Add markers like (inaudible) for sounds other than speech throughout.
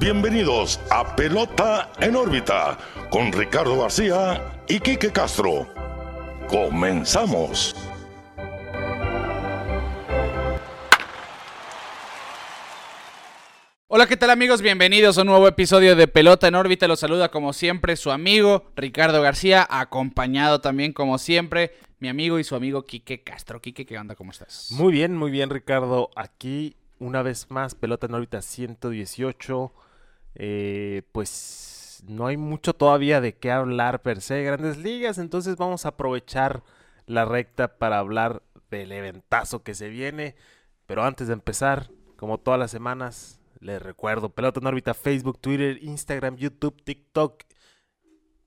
bienvenidos a Pelota en órbita con Ricardo García y Quique Castro. Comenzamos. Hola, ¿qué tal amigos? Bienvenidos a un nuevo episodio de Pelota en órbita. Los saluda como siempre su amigo Ricardo García, acompañado también como siempre mi amigo y su amigo Quique Castro. Quique, ¿qué onda? ¿Cómo estás? Muy bien, muy bien Ricardo. Aquí una vez más, Pelota en órbita 118. Eh, pues no hay mucho todavía de qué hablar per se de grandes ligas, entonces vamos a aprovechar la recta para hablar del eventazo que se viene. Pero antes de empezar, como todas las semanas, les recuerdo, Pelota en órbita, Facebook, Twitter, Instagram, YouTube, TikTok.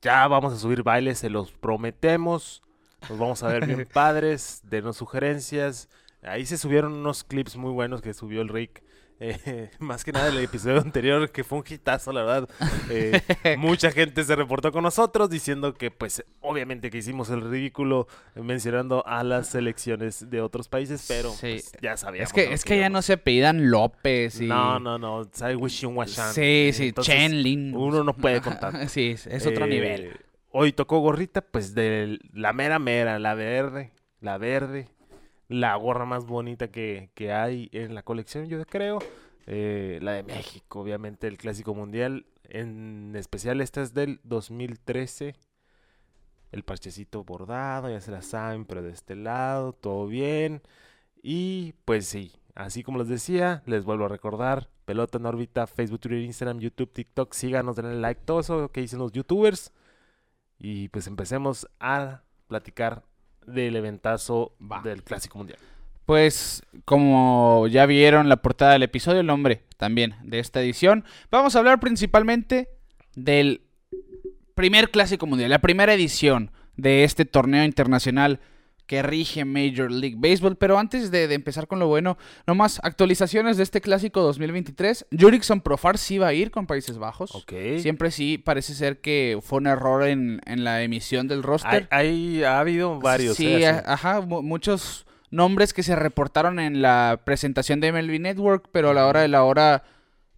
Ya vamos a subir bailes, se los prometemos. Nos vamos a ver bien (laughs) padres, denos sugerencias. Ahí se subieron unos clips muy buenos que subió el Rick. Eh, (laughs) más que nada el episodio anterior, que fue un hitazo, la verdad. Eh, (laughs) mucha gente se reportó con nosotros diciendo que, pues, obviamente que hicimos el ridículo mencionando a las selecciones de otros países, pero Sí. pues, ya sabíamos. Es que, ¿no? es que ya no se apellidan López y... No, no, no. Tsai Wishun Washan. Sí, sí, Entonces, Chen Lin. Uno no puede contar. (laughs) sí, es, es otro Eh, nivel. Hoy tocó gorrita, pues de la mera mera, la verde, la verde, la gorra más bonita que, que hay en la colección, yo creo. Eh, la de México, obviamente, el Clásico Mundial. En especial, esta es del 2013. El parchecito bordado, ya se la saben, pero de este lado, todo bien. Y pues sí, así como les decía, les vuelvo a recordar, pelota en órbita, Facebook, Twitter, Instagram, YouTube, TikTok, síganos, denle like, todo eso que dicen los youtubers. Y pues empecemos a platicar del eventazo Va. del Clásico Mundial. Pues, como ya vieron la portada del episodio, el nombre también de esta edición, vamos a hablar principalmente del primer Clásico Mundial, la primera edición de este torneo internacional que rige Major League Baseball. Pero antes de, de empezar con lo bueno, nomás actualizaciones de este Clásico 2023. Jurickson Profar sí va a ir con Países Bajos. Siempre sí, parece ser que fue un error en, en la emisión del roster. Hay, hay- ha habido varios. Sí, eh, ajá, mu- muchos nombres que se reportaron en la presentación de MLB Network, pero a la hora de la hora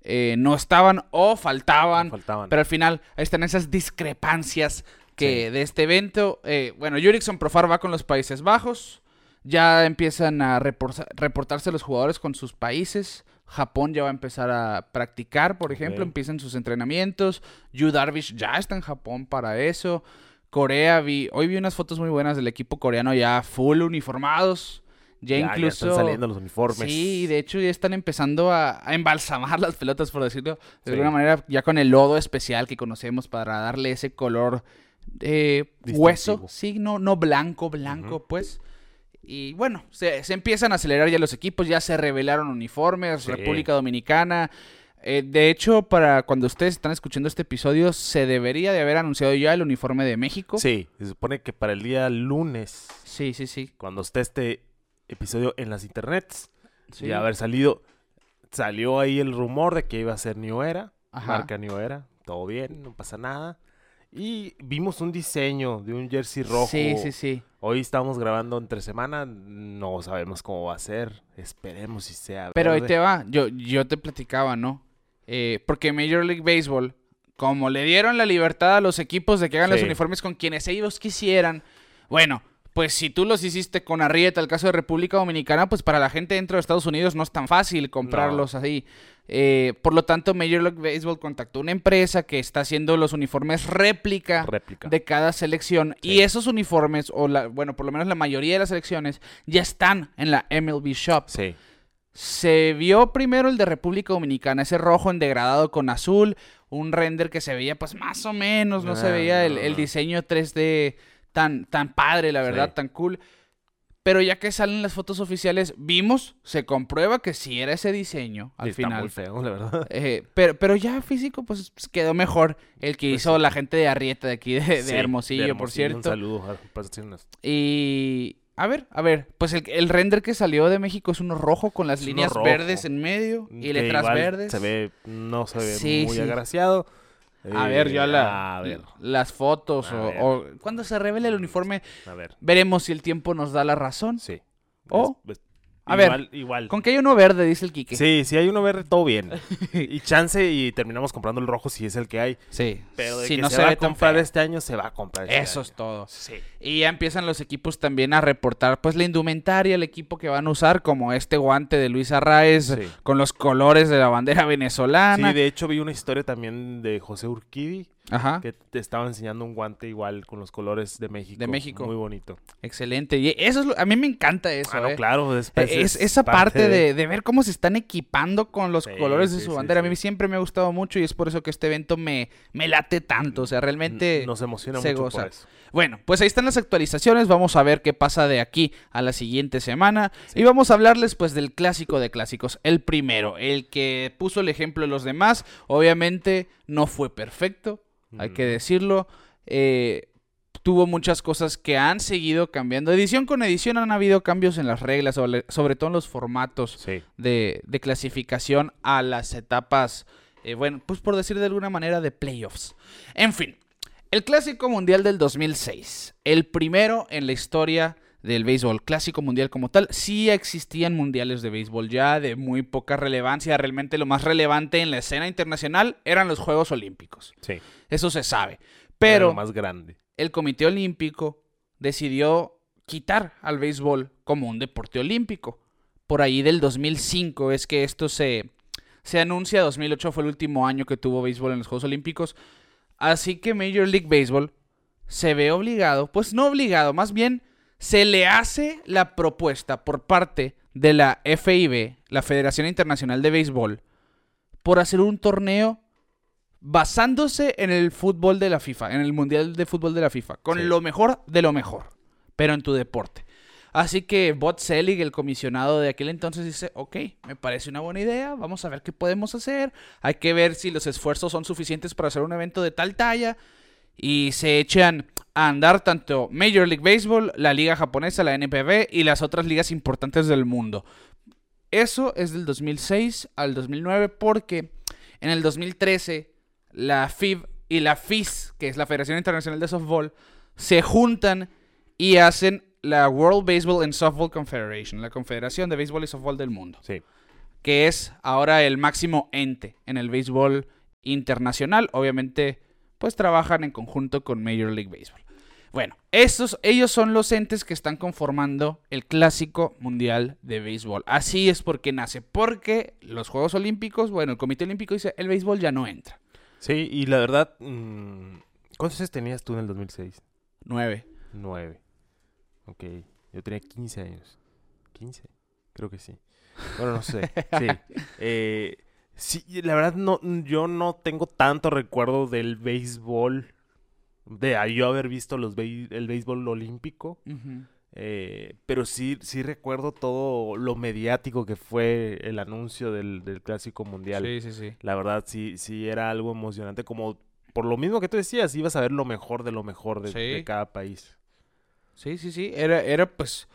eh, no estaban o faltaban. faltaban. Pero al final ahí están esas discrepancias que Sí. de este evento. eh, bueno, Jurickson Profar va con los Países Bajos. Ya empiezan a reporta- reportarse los jugadores con sus países. Japón ya va a empezar a practicar, por ejemplo, empiezan sus entrenamientos. Yu Darvish ya está en Japón para eso. Corea vi, hoy vi unas fotos muy buenas del equipo coreano ya full uniformados. Ya, Ya- ya incluso están saliendo los uniformes. Sí, de hecho ya están empezando a, a embalsamar (laughs) las pelotas, por decirlo de Sí. alguna manera, ya con el lodo especial que conocemos para darle ese color eh, hueso, sí, no, no blanco, blanco, pues. Y bueno, se, se empiezan a acelerar ya los equipos, ya se revelaron uniformes, Sí. República Dominicana. Eh, de hecho, para cuando ustedes están escuchando este episodio, se debería de haber anunciado ya el uniforme de México. Sí, se supone que para el día lunes, sí, sí. sí. cuando esté este episodio en las internets, Sí. ya haber salido, salió ahí el rumor de que iba a ser New Era, Ajá. marca New Era, todo bien, no pasa nada. Y vimos un diseño de un jersey rojo. Sí, sí, sí. Hoy estamos grabando entre semana, no sabemos cómo va a ser, esperemos si sea Pero ahí verde. te va, yo, yo te platicaba, ¿no? Eh, porque Major League Baseball, como le dieron la libertad a los equipos de que hagan los uniformes con quienes ellos quisieran, bueno, pues si tú los hiciste con Arrieta, el caso de República Dominicana, pues para la gente dentro de Estados Unidos no es tan fácil comprarlos así. Eh, por lo tanto, Major League Baseball contactó una empresa que está haciendo los uniformes réplica réplica. de cada selección. Sí. Y esos uniformes, o la, bueno, por lo menos la mayoría de las selecciones, ya están en la MLB Shop. Sí, Se vio primero el de República Dominicana, ese rojo en degradado con azul, un render que se veía pues más o menos, no se Ah, veía el, el diseño 3D tan, tan padre, la verdad, Sí. tan cool. Pero ya que salen las fotos oficiales, vimos, se comprueba que sí era ese diseño al está final. muy feo, la verdad. Eh, pero, pero ya físico, pues quedó mejor el que Pues hizo sí. la gente de Arrieta de aquí, de, de Sí, Hermosillo, por Un cierto. saludo a. Y a ver, a ver, pues el, el render que salió de México es uno rojo con las Es líneas verdes en medio y que letras verdes. Se ve, no se ve Sí, muy agraciado. A ver, ya Eh, la, A ver, las fotos A o, ver. o cuando se revele el uniforme, a ver. veremos si el tiempo nos da la razón. Sí. O- Es- es- A ver, igual, igual. Con que hay uno verde, dice el Quique. Sí, si hay uno verde, todo bien. (laughs) y chance y terminamos comprando el rojo si es el que hay. Sí. Pero de si que no se, se, va a comprar feo. este año, se va a comprar este Eso es todo. Sí. Y ya empiezan los equipos también a reportar pues la indumentaria, el equipo que van a usar, como este guante de Luis Arraez Sí. con los colores de la bandera venezolana. Sí, de hecho vi una historia también de José Urquidi Ajá. que te estaba enseñando un guante igual con los colores de México. De México. Muy bonito. Excelente. Y eso es lo- a mí me encanta eso. Ah, no, eh. claro. Es, Es, esa parte de, de ver cómo se están equipando con los Sí, colores de sí, su sí, bandera. A mí siempre me ha gustado mucho y es por eso que este evento me, me late tanto. O sea, realmente... Nos emociona se mucho goza. por eso. Bueno, pues ahí están las actualizaciones. Vamos a ver qué pasa de aquí a la siguiente semana. Y vamos a hablarles pues del clásico de clásicos. El primero, el que puso el ejemplo de los demás. Obviamente no fue perfecto, hay que decirlo. Eh, tuvo muchas cosas que han seguido cambiando. Edición con edición han habido cambios en las reglas, sobre, sobre todo en los formatos Sí. de, de clasificación a las etapas, eh, bueno, pues por decir de alguna manera, de playoffs. En fin, el Clásico Mundial del 2006, el primero en la historia del béisbol, Clásico Mundial como tal, sí existían mundiales de béisbol ya de muy poca relevancia, realmente lo más relevante en la escena internacional eran los Juegos Olímpicos, Sí. eso se sabe, pero más grande. el Comité Olímpico decidió quitar al béisbol como un deporte olímpico. Por ahí del 2005 es que esto se, se anuncia, 2008 fue el último año que tuvo béisbol en los Juegos Olímpicos, así que Major League Baseball se ve obligado, pues no obligado, más bien se le hace la propuesta por parte de la FIB, la Federación Internacional de Béisbol, por hacer un torneo basándose en el fútbol de la FIFA, en el Mundial de Fútbol de la FIFA, con Sí. lo mejor de lo mejor, pero en tu deporte. Así que Bot Selig, el comisionado de aquel entonces, dice, ok, me parece una buena idea, vamos a ver qué podemos hacer, hay que ver si los esfuerzos son suficientes para hacer un evento de tal talla, y se echan a andar tanto Major League Baseball, la liga japonesa, la NPB y las otras ligas importantes del mundo. Eso es del 2006 al 2009 porque en el 2013 la FIB y la FIS, que es la Federación Internacional de Softball, se juntan y hacen la World Baseball and Softball Confederation, la Confederación de Béisbol y Softball del mundo, Sí. que es ahora el máximo ente en el béisbol internacional. Obviamente, pues trabajan en conjunto con Major League Baseball. Bueno, estos, ellos son los entes que están conformando el clásico mundial de béisbol. Así es porque nace. Porque los Juegos Olímpicos, bueno, el Comité Olímpico dice, el béisbol ya no entra. Sí, y la verdad, mm, ¿cuántos años tenías tú en el 2006? Nueve. Nueve. Ok, yo tenía 15 años. ¿15? Creo que sí. Bueno, no sé. (laughs) Sí. Eh, sí, la verdad, no, yo no tengo tanto recuerdo del béisbol. De a yo haber visto los el béisbol olímpico. eh, pero sí, sí recuerdo todo lo mediático que fue el anuncio del, del Clásico Mundial. Sí, sí, sí. La verdad, sí, sí era algo emocionante. Como por lo mismo que tú decías, ibas a ver lo mejor de lo mejor de, Sí. de cada país. Sí, sí, sí. Era, era pues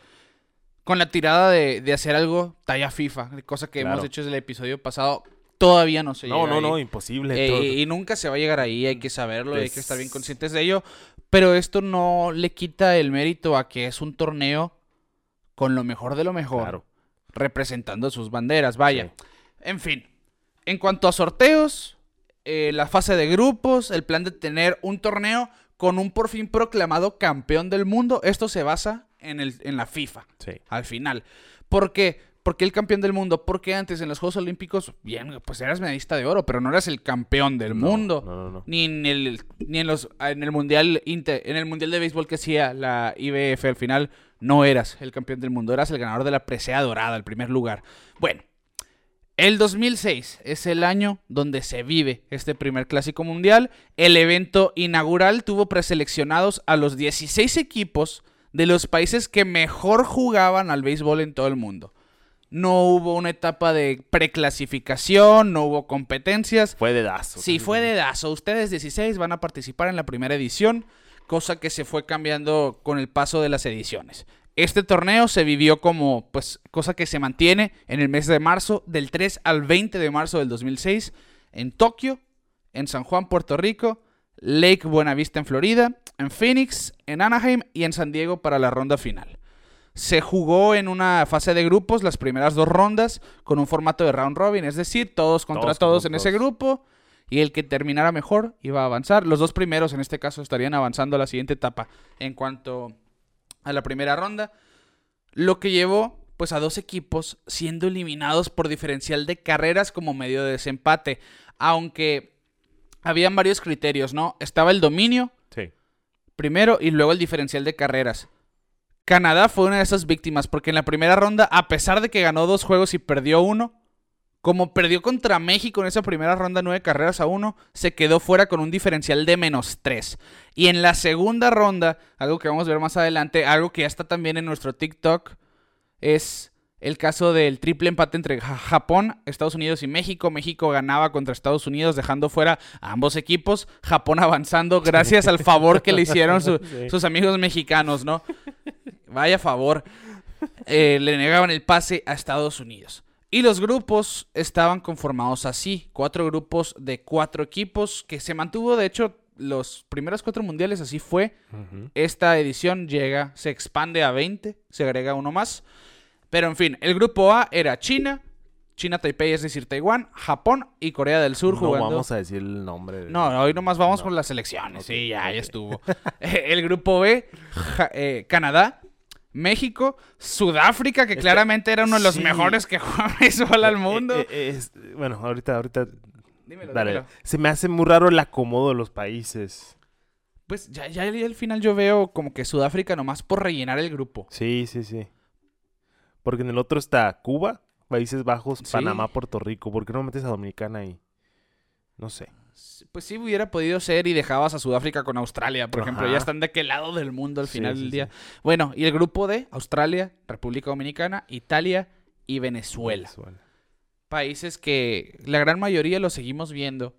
con la tirada de, de hacer algo talla FIFA, cosa que hemos hecho desde el episodio pasado. Todavía no se no, llega no, no, ahí. imposible. Eh, y nunca se va a llegar ahí, hay que saberlo, hay que estar bien conscientes de ello. Pero esto no le quita el mérito a que es un torneo con lo mejor de lo mejor, Claro. representando sus banderas, vaya. Sí. En fin, en cuanto a sorteos, eh, la fase de grupos, el plan de tener un torneo con un por fin proclamado campeón del mundo, esto se basa en, el, en la FIFA Sí. al final. ¿Por qué? Porque el campeón del mundo, porque antes en los Juegos Olímpicos, bien, pues eras medallista de oro, pero no eras el campeón del No, mundo. No, no, no. Ni en el ni en los en el mundial Inter- en el mundial de béisbol que hacía la IBF al final no eras el campeón del mundo, eras el ganador de la presea dorada, el primer lugar. Bueno, el 2006 es el año donde se vive este primer clásico mundial. El evento inaugural tuvo preseleccionados a los 16 equipos de los países que mejor jugaban al béisbol en todo el mundo. No hubo una etapa de preclasificación, no hubo competencias. Fue de dazo. Si fue de dazo, ustedes 16 van a participar en la primera edición, cosa que se fue cambiando con el paso de las ediciones. Este torneo se vivió como, pues, cosa que se mantiene en el mes de marzo, del 3 al 20 de marzo del 2006, en Tokio, en San Juan, Puerto Rico, Lake Buenavista en Florida, en Phoenix, en Anaheim y en San Diego para la ronda final. Se jugó en una fase de grupos las primeras dos rondas con un formato de round robin, es decir, todos contra todos, Todos en ese grupo y el que terminara mejor iba a avanzar. Los dos primeros en este caso estarían avanzando a la siguiente etapa en cuanto a la primera ronda, lo que llevó pues a dos equipos siendo eliminados por diferencial de carreras como medio de desempate, aunque habían varios criterios, ¿no? Estaba el dominio, Sí. primero y luego el diferencial de carreras. Canadá fue una de esas víctimas porque en la primera ronda, a pesar de que ganó dos juegos y perdió uno, como perdió contra México en esa primera ronda nueve carreras a uno, se quedó fuera con un diferencial de menos tres. Y en la segunda ronda, algo que vamos a ver más adelante, algo que ya está también en nuestro TikTok, es el caso del triple empate entre Ja- Japón, Estados Unidos y México. México ganaba contra Estados Unidos dejando fuera a ambos equipos. Japón avanzando gracias al favor que le hicieron su- (laughs) Sí. sus amigos mexicanos, ¿no? Vaya favor. Eh, le negaban el pase a Estados Unidos. Y los grupos estaban conformados así. Cuatro grupos de cuatro equipos que se mantuvo, de hecho, los primeros cuatro mundiales así fue. Esta edición llega, se expande a 20, se agrega uno más. Pero en fin, el grupo A era China, China Taipei, es decir, Taiwán, Japón y Corea del Sur No jugando. vamos a decir el nombre. de- No, hoy nomás vamos No. por las elecciones. Ok, sí, ya, ya estuvo. (laughs) el grupo B, Ja- eh, Canadá, México, Sudáfrica, que Este- claramente era uno de los sí. mejores que juega (laughs) béisbol al Eh, mundo. eh, eh, es- bueno, ahorita, ahorita. Dímelo, Dale. dímelo. Se me hace muy raro el acomodo de los países. Pues ya, ya al final yo veo como que Sudáfrica nomás por rellenar el grupo. Sí, sí, sí. Porque en el otro está Cuba, Países Bajos, Sí. Panamá, Puerto Rico. ¿Por qué no metes a Dominicana ahí? No sé. Pues sí hubiera podido ser y dejabas a Sudáfrica con Australia, por ejemplo. Ya están de aquel lado del mundo al final sí, del sí. día. Bueno, y el grupo D, Australia, República Dominicana, Italia y Venezuela. Países que la gran mayoría los seguimos viendo.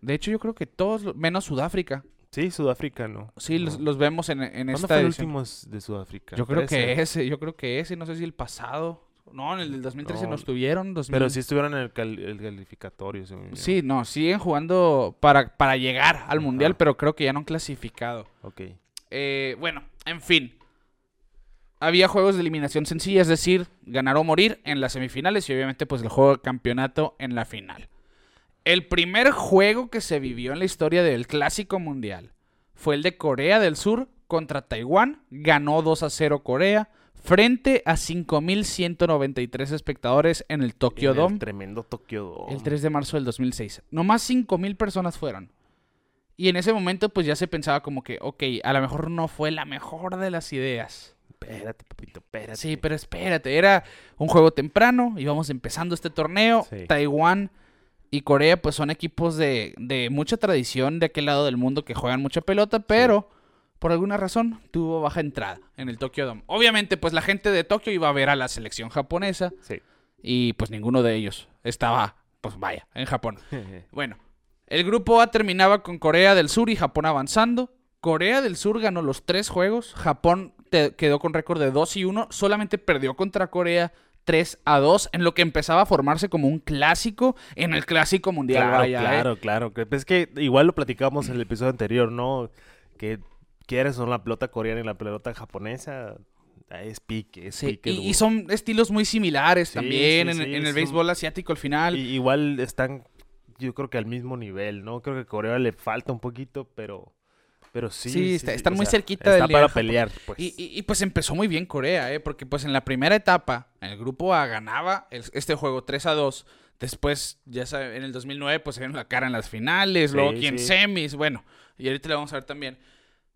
De hecho, yo creo que todos, menos Sudáfrica. Sí, Sudáfrica no. Sí, No. los, los vemos en, en ¿Cuándo esta fue el último de Sudáfrica? Yo creo que 13. ese, yo creo que ese, no sé si el pasado. No, en el del 2013 No, nos tuvieron. 2000. Pero sí estuvieron en el, cal- el calificatorio. Sí, no, siguen jugando para, para llegar al mundial, pero creo que ya no han clasificado. Ok. Eh, bueno, en fin. Había juegos de eliminación sencilla, es decir, ganar o morir en las semifinales y obviamente pues el juego de campeonato en la final. El primer juego que se vivió en la historia del Clásico Mundial fue el de Corea del Sur contra Taiwán. Ganó 2 a 0 Corea frente a 5.193 espectadores en el Tokyo En el Dome. tremendo Tokyo Dome. El 3 de marzo del 2006. Nomás 5.000 personas fueron. Y en ese momento pues ya se pensaba como que, ok, a lo mejor no fue la mejor de las ideas. Espérate, papito, espérate. Sí, pero espérate, era un juego temprano, íbamos empezando este torneo. Sí. Taiwán y Corea pues son equipos de, de mucha tradición de aquel lado del mundo que juegan mucha pelota, pero por alguna razón tuvo baja entrada en el Tokyo Dome. Obviamente pues la gente de Tokio iba a ver a la selección japonesa Sí. y pues ninguno de ellos estaba, pues vaya, en Japón. (laughs) Bueno, el grupo A terminaba con Corea del Sur y Japón avanzando. Corea del Sur ganó los tres juegos. Japón te- quedó con récord de 2 y 1. Solamente perdió contra Corea 3 a 2 en lo que empezaba a formarse como un clásico en el clásico mundial. Claro, vaya, ¿eh? claro, claro. pues Es que igual lo platicamos en el episodio anterior, ¿no? Que quieres son la pelota coreana y la pelota japonesa. ah, Es pique, es Sí, pique y, son estilos muy similares Sí, también sí, en, el béisbol asiático al final. Y igual están, yo creo que al mismo nivel, ¿no? Creo que a Corea le falta un poquito, pero, pero sí. Sí, está- están muy sea, cerquita Está del para pelear, pues. Y, y- y, pues empezó muy bien Corea, ¿eh? Porque pues en la primera etapa, el grupo A ganaba el- este juego 3 a 2. Después, ya saben, en el 2009 pues se dieron la cara en las finales, Sí, luego aquí en sí. semis, bueno. Y ahorita le vamos a ver también.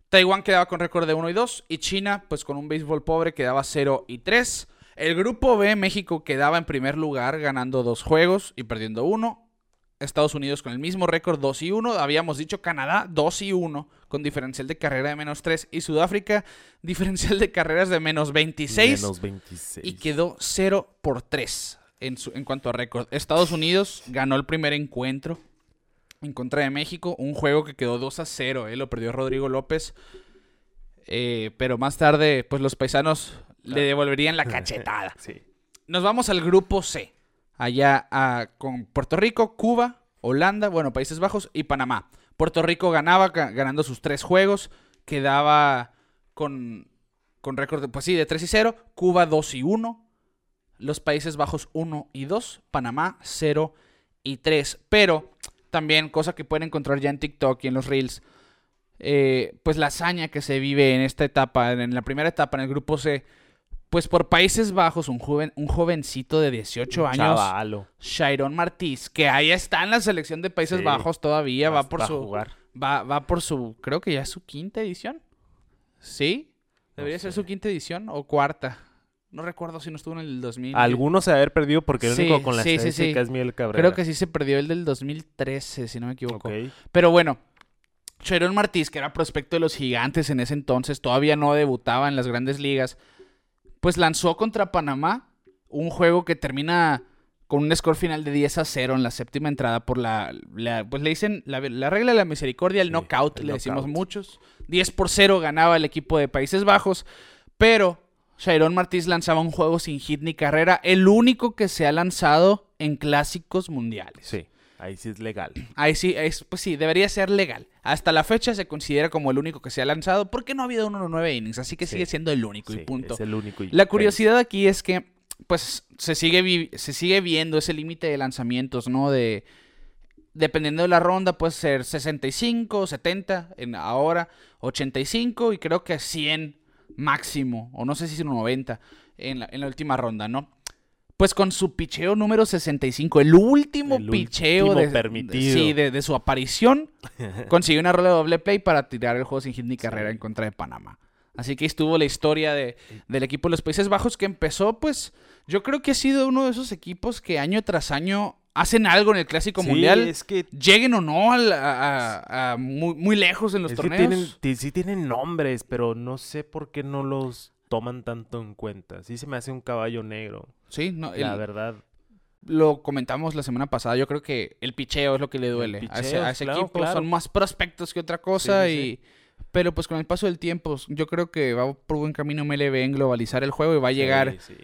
Taiwán quedaba con récord de 1 y 2 y China pues con un béisbol pobre quedaba 0 y 3. El grupo B, México quedaba en primer lugar ganando dos juegos y perdiendo uno. Estados Unidos con el mismo récord 2 y 1. Habíamos dicho Canadá 2 y 1 con diferencial de carrera de menos 3. Y Sudáfrica (laughs) diferencial de carreras de menos 26. Menos 26. Y quedó 0 por 3 en, su- en cuanto a récord. Estados Unidos ganó el primer encuentro en contra de México. Un juego que quedó 2 a 0. eh, Lo perdió Rodrigo López. Eh, pero más tarde, pues los paisanos le devolverían la (laughs) cachetada. Sí. Nos vamos al grupo C. Allá ah, con Puerto Rico, Cuba, Holanda, bueno, Países Bajos y Panamá. Puerto Rico ganaba ga- ganando sus tres juegos. Quedaba con con récord, pues sí, de 3 y 0. Cuba 2 y 1. Los Países Bajos 1 y 2. Panamá 0 y 3. Pero también, cosa que pueden encontrar ya en TikTok y en los Reels, eh, pues la hazaña que se vive en esta etapa, en la primera etapa, en el grupo C, pues por Países Bajos, un, joven, un jovencito de 18 años, Chavalo. Sharon Martís, que ahí está en la selección de Países Sí. Bajos todavía, va por su... jugar. Va, va por su, creo que ya es su quinta edición. ¿Sí? No Debería ser sé. su quinta edición o cuarta. No recuerdo si no estuvo en el 2000. Algunos se haber perdido porque el Sí, único con la sí, estadística es Miguel Cabrera. Creo que sí se perdió el del 2013, si no me equivoco. Pero bueno, Sharon Martís, que era prospecto de los gigantes en ese entonces, todavía no debutaba en las grandes ligas, pues lanzó contra Panamá un juego que termina con un score final de 10 a 0 en la séptima entrada por la, la- pues le dicen la, la regla de la misericordia, el Sí, knockout, el le decimos muchos. 10 por 0 ganaba el equipo de Países Bajos, pero Sharon Martís lanzaba un juego sin hit ni carrera, el único que se ha lanzado en clásicos mundiales. Sí, ahí sí es legal. (clears throat) Ahí sí, es, pues sí, debería ser legal. Hasta la fecha se considera como el único que se ha lanzado porque no ha habido uno nueve innings, así que Sí. sigue siendo el único y punto. Es el único. y- La curiosidad aquí es que, pues, se sigue, se sigue viendo ese límite de lanzamientos, ¿no? De, dependiendo de la ronda, puede ser 65, 70, en ahora 85 y creo que 100 máximo, o no sé si es 90 en la, en la última ronda, ¿no? Pues con su picheo número 65, el último El picheo último de, permitido. sí, de, de su aparición, (laughs) consiguió una rola de doble play para tirar el juego sin hit ni carrera en contra de Panamá. Así que ahí estuvo la historia de, del equipo de los Países Bajos que empezó, pues, yo creo que ha sido uno de esos equipos que año tras año hacen algo en el Clásico Sí, Mundial, es que, lleguen o no al- a, a- a muy, muy lejos en los es que torneos. tienen, sí tienen nombres, pero no sé por qué no los toman tanto en cuenta. Sí se me hace un caballo negro. Sí, no, La el- verdad. lo comentamos la semana pasada. Yo creo que el picheo es lo que le duele. a ese, picheo, a ese claro, equipo claro. son más prospectos que otra cosa. Sí, sí, y Pero pues con el paso del tiempo, yo creo que va por buen camino MLB en globalizar el juego y va a llegar, Sí,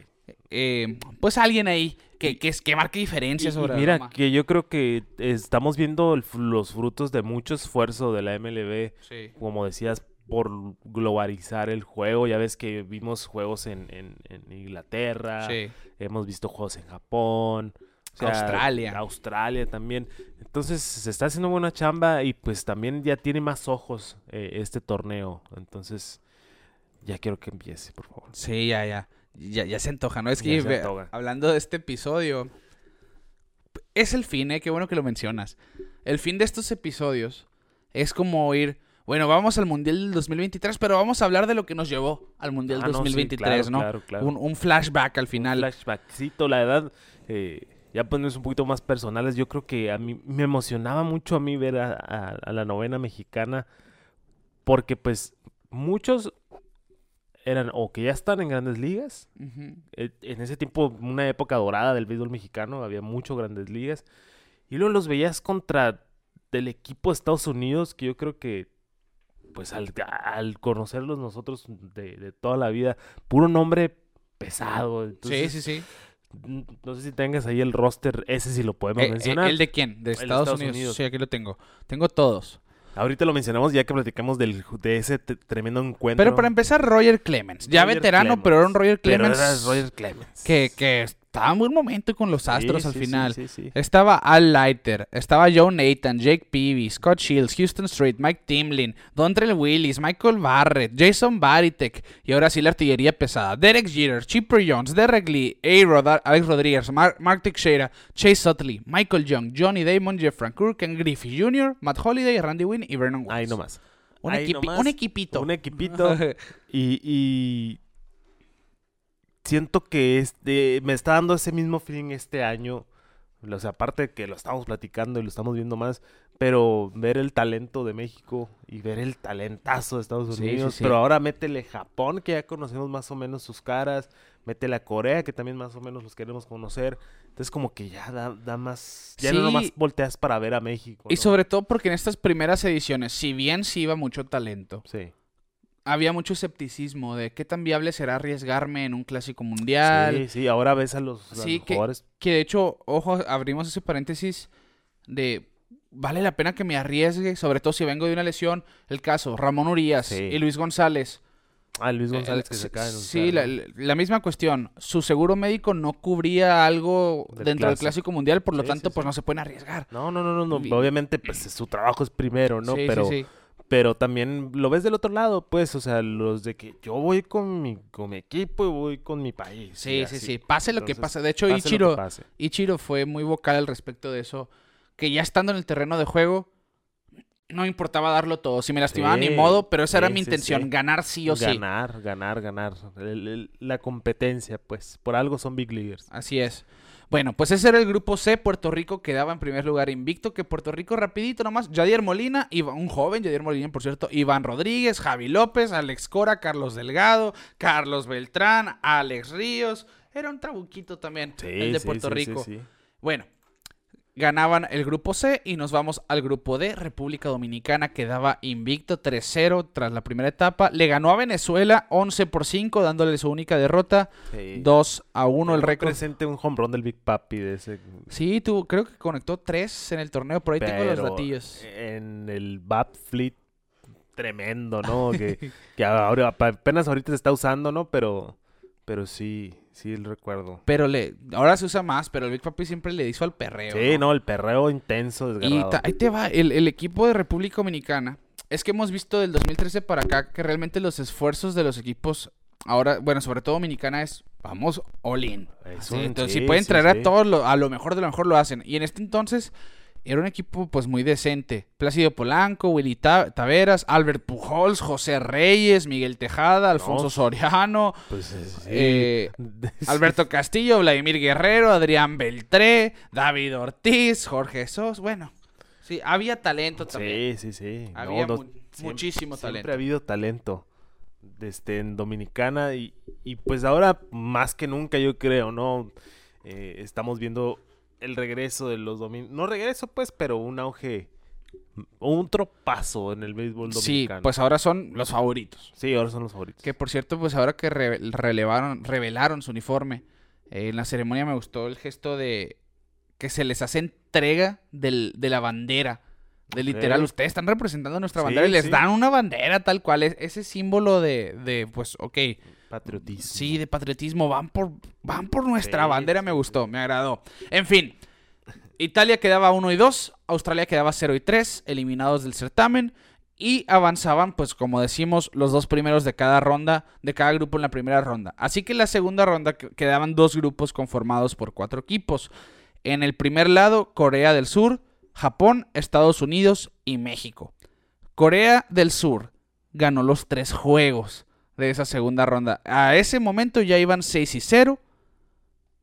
eh, pues alguien ahí que, que, marque diferencia Y- y sobre mira, que yo creo que estamos viendo el los frutos de mucho esfuerzo de la MLB, Sí. como decías, por globalizar el juego. Ya ves que vimos juegos en, en- en Inglaterra, Sí. hemos visto juegos en Japón. o sea, Australia. Australia también. Entonces se está haciendo buena chamba y pues también ya tiene más ojos eh, este torneo. Entonces ya quiero que empiece, por favor. Sí, ya, ya. Ya, ya se antoja, ¿no? Es que ve- hablando de este episodio, es el fin, ¿eh? Qué bueno que lo mencionas. El fin de estos episodios es como ir, bueno, vamos al Mundial del 2023, pero vamos a hablar de lo que nos llevó al Mundial Ah, no, sí, 2023, claro, ¿no? claro, claro. Un, un flashback al Un final. flashbackcito, la verdad. eh, ya ponernos un poquito más personales. Yo creo que a mí me emocionaba mucho a mí ver a, a- a la novena mexicana. Porque pues muchos eran o que ya están en grandes ligas. Eh, En ese tiempo, una época dorada del béisbol mexicano, había mucho grandes ligas. Y luego los veías contra del equipo de Estados Unidos, que yo creo que, pues al, al conocerlos nosotros de, de toda la vida, puro nombre pesado. Entonces, sí, sí, sí. No sé si tengas ahí el roster, ese sí lo podemos Eh, eh, mencionar. ¿El de quién? De Estados, Estados Unidos. Unidos. Sí, aquí lo tengo. Tengo todos. Ahorita lo mencionamos ya que platicamos del, de ese tremendo encuentro. Pero para empezar, Roger Clemens. Ya Roger veterano, pero era un Roger Pero Clemens era Roger Clemens. que, que estaba en buen momento con los Astros Sí, al sí, final. sí. Estaba Al Leiter, estaba Joe Nathan, Jake Peavy, Scott Shields, Houston Street, Mike Timlin, Dontrell Willis, Michael Barrett, Jason Baritek y ahora sí la artillería pesada. Derek Jeter, Chipper Jones, Derek Lee, A-Rod, Alex Rodríguez, Mar Mark Teixeira, Chase Utley, Michael Young, Johnny Damon, Jeff Francoeur, Ken Griffey Jr., Matt Holiday, Randy Wynn y Vernon Wells. Ahí nomás. Un, Ahí equipi- nomás. un equipito. Un equipito. (laughs) y, y siento que este me está dando ese mismo feeling este año. O sea, aparte de que lo estamos platicando y lo estamos viendo más, pero ver el talento de México y ver el talentazo de Estados Sí, sí, Unidos. sí. Pero ahora métele Japón, que ya conocemos más o menos sus caras. Métele a Corea, que también más o menos los queremos conocer. Entonces, como que ya da, da más. Ya no nomás volteas para ver a México. Y ¿no? sobre todo porque en estas primeras ediciones, si bien sí iba mucho talento, Sí. Había mucho escepticismo de qué tan viable será arriesgarme en un clásico mundial. Sí, sí, ahora ves a los, a Sí, los que- jugadores. Que de hecho, ojo, abrimos ese paréntesis de vale la pena que me arriesgue, sobre todo si vengo de una lesión. El caso, Ramón Urias Sí. y Luis González. Ah, Luis Eh, González que se de Sí, la, misma cuestión. Su seguro médico no cubría algo Del dentro del clásico. Mundial, por lo Sí, tanto, sí, pues no se pueden arriesgar. No, no, no, no, no, Vi- Obviamente, pues su trabajo es primero, ¿no? Pero, sí. Pero también lo ves del otro lado, pues, o sea, los de que yo voy con mi, con mi equipo y voy con mi país. Sí, sí, sí. Pase lo que pase. De hecho, Ichiro. Ichiro fue muy vocal al respecto de eso. Que ya estando en el terreno de juego, no importaba darlo todo. Si me lastimaba, ni Sí, modo, pero esa era mi intención, sí. ganar sí o sí. Ganar, ganar, ganar. La competencia, pues, por algo son big leaguers. Así es. Bueno, pues ese era el grupo C. Puerto Rico quedaba en primer lugar invicto. Que Puerto Rico, rapidito nomás. Yadier Molina, un joven, Yadier Molina, por cierto. Iván Rodríguez, Javi López, Alex Cora, Carlos Delgado, Carlos Beltrán, Alex Ríos. Era un trabuquito también, el de Sí, Puerto sí, sí, Rico. sí. Bueno, ganaban el grupo C y nos vamos al grupo D. República Dominicana quedaba invicto 3-0 tras la primera etapa. Le ganó a Venezuela 11 por 5, dándole su única derrota. Sí. 2 a 1 el récord. presente un home run del Big Papi de ese. Sí, tú creo que conectó 3 en el torneo. Por ahí tengo los datillos. En el Bat Fleet tremendo, ¿no? (laughs) que, que ahora apenas ahorita se está usando, ¿no? Pero, pero sí, sí el recuerdo. Pero le, ahora se usa más, pero el Big Papi siempre le hizo al perreo. Sí, no, el perreo intenso, Y ta- ahí te va, el, el equipo de República Dominicana. Es que hemos visto del 2013 para acá que realmente los esfuerzos de los equipos, ahora, bueno, sobre todo Dominicana, es vamos all in. Sí, entonces, sí, si pueden traer sí. a todos, lo- a lo mejor de lo mejor lo hacen. Y en este entonces era un equipo pues muy decente. Plácido Polanco, Willy Ta- Taveras, Albert Pujols, José Reyes, Miguel Tejada, Alfonso No. Soriano, Pues, eh, sí. eh, (laughs) Alberto Castillo, Vladimir Guerrero, Adrián Beltré, David Ortiz, Jorge Sos. Bueno, sí, había talento también. Sí, sí, sí. Había no, mu- siempre- muchísimo Siempre talento. ha habido talento este, en Dominicana y, y pues ahora más que nunca yo creo, ¿no? Eh, estamos viendo el regreso de los dominicanos. No regreso pues, pero un auge, un tropazo en el béisbol Sí, dominicano. pues ahora son los favoritos. Sí, ahora son los favoritos. Que por cierto, pues ahora que re- relevaron, revelaron su uniforme, eh, en la ceremonia me gustó el gesto de que se les hace entrega del- de la bandera. De literal, ustedes están representando nuestra Sí, bandera y les sí. dan una bandera tal cual. Es, ese símbolo de, de, pues, ok, Patriotismo. sí, de patriotismo. Van por, van por nuestra Sí, bandera, me sí, gustó, me agradó. En fin, Italia quedaba 1 y 2, Australia quedaba 0 y 3, eliminados del certamen. Y avanzaban, pues como decimos, los dos primeros de cada ronda, de cada grupo en la primera ronda. Así que en la segunda ronda que- quedaban dos grupos conformados por cuatro equipos. En el primer lado, Corea del Sur, Japón, Estados Unidos y México. Corea del Sur ganó los tres juegos de esa segunda ronda. A ese momento ya iban 6 y 0.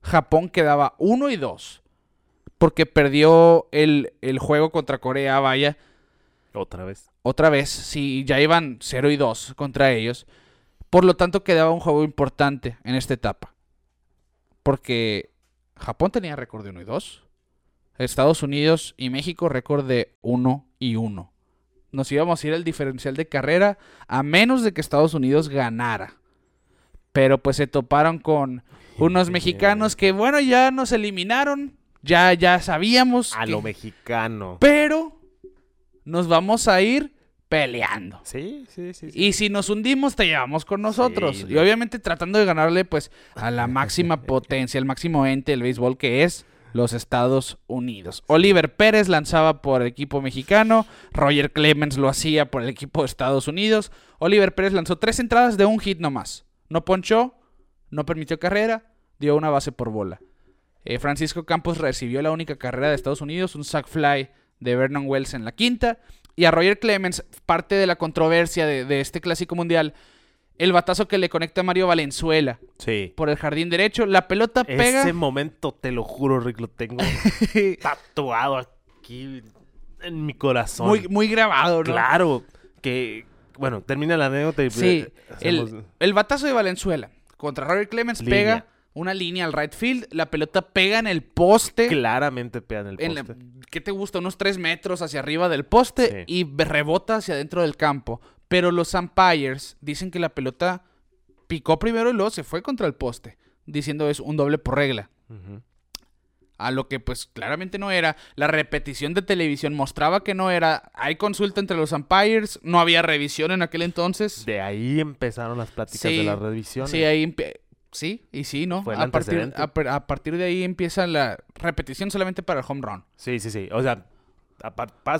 Japón quedaba 1 y 2. Porque perdió el, el juego contra Corea, vaya. Otra vez. Otra vez, sí, ya iban 0 y 2 contra ellos. Por lo tanto, quedaba un juego importante en esta etapa. Porque Japón tenía récord de 1 y 2. Estados Unidos y México récord de 1 y 1. Nos íbamos a ir al diferencial de carrera a menos de que Estados Unidos ganara. Pero pues se toparon con unos mexicanos que, bueno, ya nos eliminaron. Ya, ya sabíamos. A que- lo mexicano. pero nos vamos a ir peleando. Sí, sí, sí. sí. Y si nos hundimos, te llevamos con nosotros. Sí, y obviamente tratando de ganarle, pues, a la máxima (laughs) potencia, el máximo ente del béisbol que es los Estados Unidos. Oliver Pérez lanzaba por el equipo mexicano, Roger Clemens lo hacía por el equipo de Estados Unidos. Oliver Pérez lanzó tres entradas de un hit nomás. No ponchó, no permitió carrera, dio una base por bola. Eh, Francisco Campos recibió la única carrera de Estados Unidos, un sack fly de Vernon Wells en la quinta. Y a Roger Clemens, parte de la controversia de este clásico mundial, el batazo que le conecta a Mario Valenzuela Sí. por el jardín derecho, la pelota pega. Ese momento, te lo juro, Rick, lo tengo (laughs) tatuado aquí en mi corazón. muy, muy grabado, ¿no? Claro, que, bueno, termina la anécdota y Sí, eh, hacemos- el, el batazo de Valenzuela contra Roger Clemens Línea. pega una línea al right field, la pelota pega en el poste. claramente pega en el en la- poste. ¿Qué te gusta? Unos tres metros hacia arriba del poste Sí. y rebota hacia adentro del campo. Pero los umpires dicen que la pelota picó primero y luego se fue contra el poste, diciendo es un doble por regla. A lo que pues claramente no era. La repetición de televisión mostraba que no era. Hay consulta entre los umpires, no había revisión en aquel entonces. De ahí empezaron las pláticas de Sí, las revisiones. Sí, ahí sí y sí, ¿no? Fue el a, partir, a, par- a partir de ahí empieza la repetición solamente para el home run. Sí, sí, sí. O sea,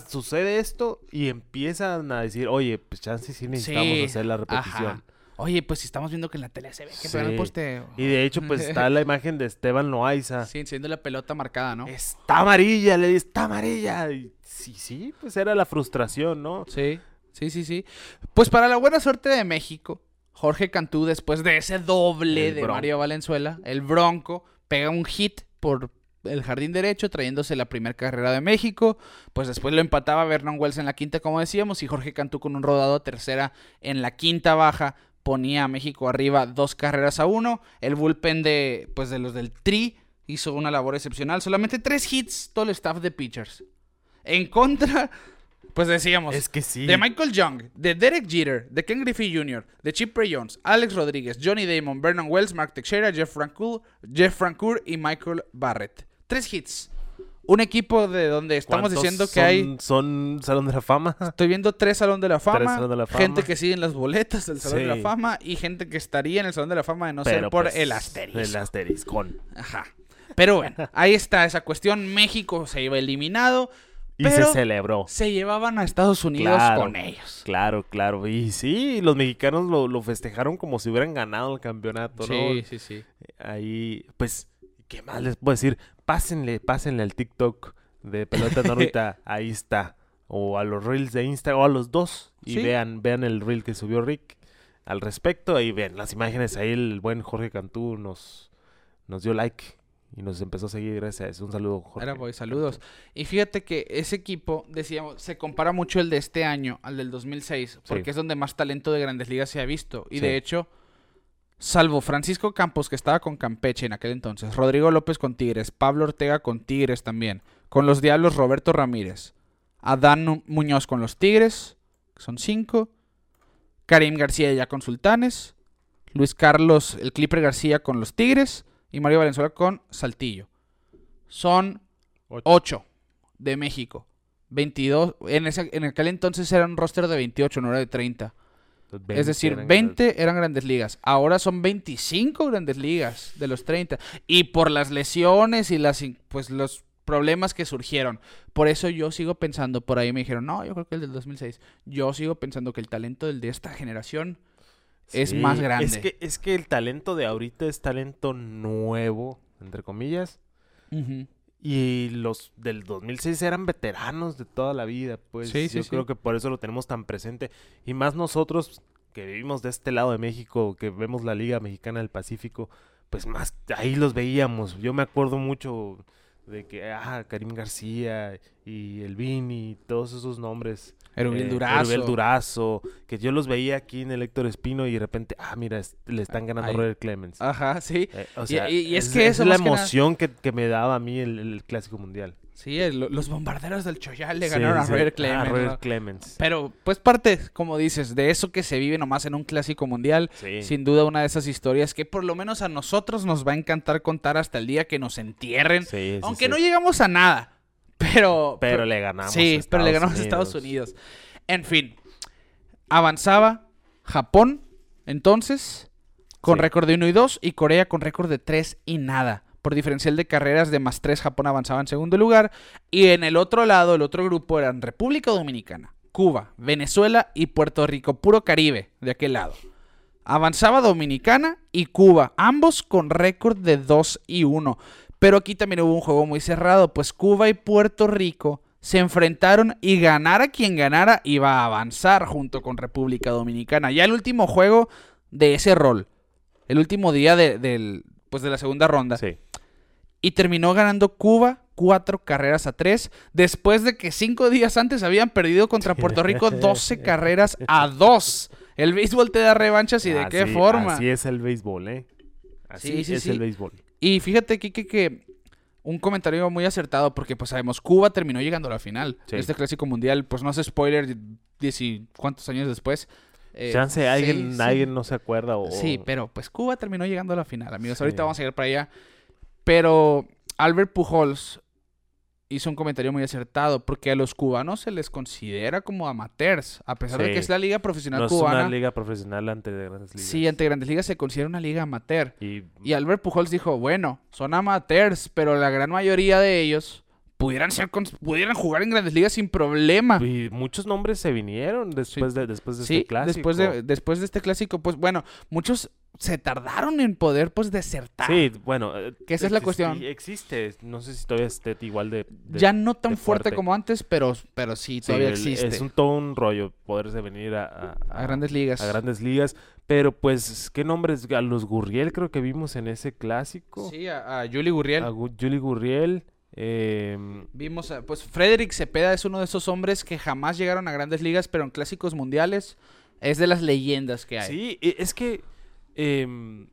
sucede esto y empiezan a decir, oye, pues chance sí necesitamos Sí, hacer la ajá. repetición. Oye, pues si estamos viendo que en la tele se ve que el. Y de hecho, pues (laughs) está la imagen de Esteban Loaiza. Sí, siendo la pelota marcada, ¿no? Está amarilla, le dice, está amarilla. Y sí, sí, pues era la frustración, ¿no? Sí, sí, sí, sí. Pues para la buena suerte de México, Jorge Cantú, después de ese doble El de Bronco. Mario Valenzuela, el Bronco, pega un hit por el jardín derecho, trayéndose la primera carrera de México. Pues después lo empataba Vernon Wells en la quinta, como decíamos, y Jorge Cantú con un rodado a tercera en la quinta baja ponía a México arriba dos carreras a uno. El bullpen de, pues de los del Tri hizo una labor excepcional. Solamente tres hits todo el staff de pitchers. En contra, (laughs) pues decíamos, Es que sí. de Michael Young, de Derek Jeter, de Ken Griffey Jr., de Chip Ray Jones, Alex Rodríguez, Johnny Damon, Vernon Wells, Mark Teixeira, Jeff Francoeur, Jeff Francoeur y Michael Barrett. Tres hits. Un equipo de donde estamos ¿Cuántos diciendo que son- hay... Son Salón de la Fama. Estoy viendo tres Salón de la Fama, Salón de la gente Fama. que sigue en las boletas del Salón de la. Fama y gente que estaría en el Salón de la Fama de no ser por pues, el asterisco. El asteriscón. Ajá. Pero bueno, ahí está esa cuestión. México se iba eliminado, Y se celebró. se llevaban a Estados Unidos Claro. con ellos. Claro, claro. Y sí, los mexicanos lo, lo festejaron como si hubieran ganado el campeonato, ¿no? Sí, sí, sí. Ahí, pues, ¿qué más les puedo decir? Pásenle, pásenle al TikTok de Pelota en (laughs) órbita, ahí está. O a los reels de Instagram, o a los dos. Y Sí. vean, vean el reel que subió Rick al respecto. Ahí ven las imágenes. Ahí el buen Jorge Cantú nos, nos dio like y nos empezó a seguir. Gracias a eso. Un saludo, Jorge. Ahora voy, saludos. Y fíjate que ese equipo, decíamos, se compara mucho el de este año al del 2006, porque Sí. es donde más talento de grandes ligas se ha visto. Y Sí. de hecho, salvo Francisco Campos, que estaba con Campeche en aquel entonces, Rodrigo López con Tigres, Pablo Ortega con Tigres también, con los Diablos Roberto Ramírez, Adán Muñoz con los Tigres, que son cinco, Karim García ya con Sultanes, Luis Carlos, el Clipper García con los Tigres y Mario Valenzuela con Saltillo. Son Ocho. 8 de México. 22. En, ese, en aquel entonces era un roster de 28, no era de 30. Es 20 decir, eran 20 eran grandes ligas. Ahora son 25 grandes ligas de los 30. Y por las lesiones y las pues los problemas que surgieron. Por eso yo sigo pensando, por ahí me dijeron, no, yo creo que el del 2006. Yo sigo pensando que el talento del de esta generación es más grande. Es que, es que el talento de ahorita es talento nuevo, entre comillas. Ujú. Y los del 2006 eran veteranos de toda la vida, pues Sí, yo sí. creo que por eso lo tenemos tan presente. Y más nosotros que vivimos de este lado de México, que vemos la Liga Mexicana del Pacífico, pues más ahí los veíamos. Yo me acuerdo mucho de que, ah, Karim García y el Vini, y todos esos nombres. Erubiel eh, Durazo. Erubiel Durazo, que yo los veía aquí en el Héctor Espino y de repente, ah, mira, es- le están ganando a. Roger Clemens. Ajá, sí. Eh, o sea, y- y es que eso es la nada- emoción que, que me daba a mí el, el Clásico Mundial. Sí, el- los bombarderos del Choyal le Sí, ganaron a sí. Roger Ah, Clemens. Roger ¿no? Clemens. Pero, pues parte, como dices, de eso que se vive nomás en un clásico mundial. Sí. Sin duda una de esas historias que por lo menos a nosotros nos va a encantar contar hasta el día que nos entierren. Aunque no llegamos a nada. Pero... Pero le ganamos. Sí, a pero le Estados ganamos a Estados Unidos. En fin, avanzaba Japón, entonces, con Sí. récord de 1 y 2, y Corea con récord de 3 y nada. Por diferencial de carreras de más 3, Japón avanzaba en segundo lugar. Y en el otro lado, el otro grupo eran República Dominicana, Cuba, Venezuela y Puerto Rico, puro Caribe de aquel lado. Avanzaba Dominicana y Cuba, ambos con récord de 2 y 1. Pero aquí también hubo un juego muy cerrado, pues Cuba y Puerto Rico se enfrentaron y ganara quien ganara iba a avanzar junto con República Dominicana. Ya el último juego de ese rol, el último día de, pues de la segunda ronda. Sí. Y terminó ganando Cuba cuatro carreras a tres, después de que cinco días antes habían perdido contra Puerto Rico 12 (laughs) carreras a dos. El béisbol te da revanchas y de qué forma. Así es el béisbol, ¿eh? Así Sí, sí, es sí. el béisbol. Y fíjate, Kike, que un comentario muy acertado, porque pues sabemos, Cuba terminó llegando a la final. Sí. Este clásico mundial, pues no hace spoiler, diez y cuántos años después. Eh, Chance alguien, sí, sí. alguien no se acuerda o... Sí, pero pues Cuba terminó llegando a la final, amigos. Ahorita vamos a ir para allá. Pero Albert Pujols hizo un comentario muy acertado, porque a los cubanos se les considera como amateurs, a pesar de que es la liga profesional No es cubana. una liga profesional ante de grandes ligas. Sí, ante Grandes Ligas se considera una liga amateur. Y, Y Albert Pujols dijo, bueno, son amateurs, pero la gran mayoría de ellos pudieran ser pudieran jugar en Grandes Ligas sin problema. y muchos nombres se vinieron después de, después de Sí, este clásico. después de, después de este clásico, pues bueno, muchos se tardaron en poder pues desertar. Sí, bueno. eh, Que esa es la cuestión. Existe. No sé si todavía esté igual de. de- ya no tan fuerte. fuerte. como antes, pero, pero sí, sí, todavía el- existe. Es un, todo un rollo poderse venir a, a- a grandes ligas. a grandes ligas. Pero pues, ¿qué nombres? A los Gurriel creo que vimos en ese clásico. Sí, a, a Yuli Gurriel. A Gu- Juli Gurriel. em, Vimos, a- pues Frederick Cepeda es uno de esos hombres que jamás llegaron a grandes ligas, pero en clásicos mundiales es de las leyendas que hay. Sí, e- es que em,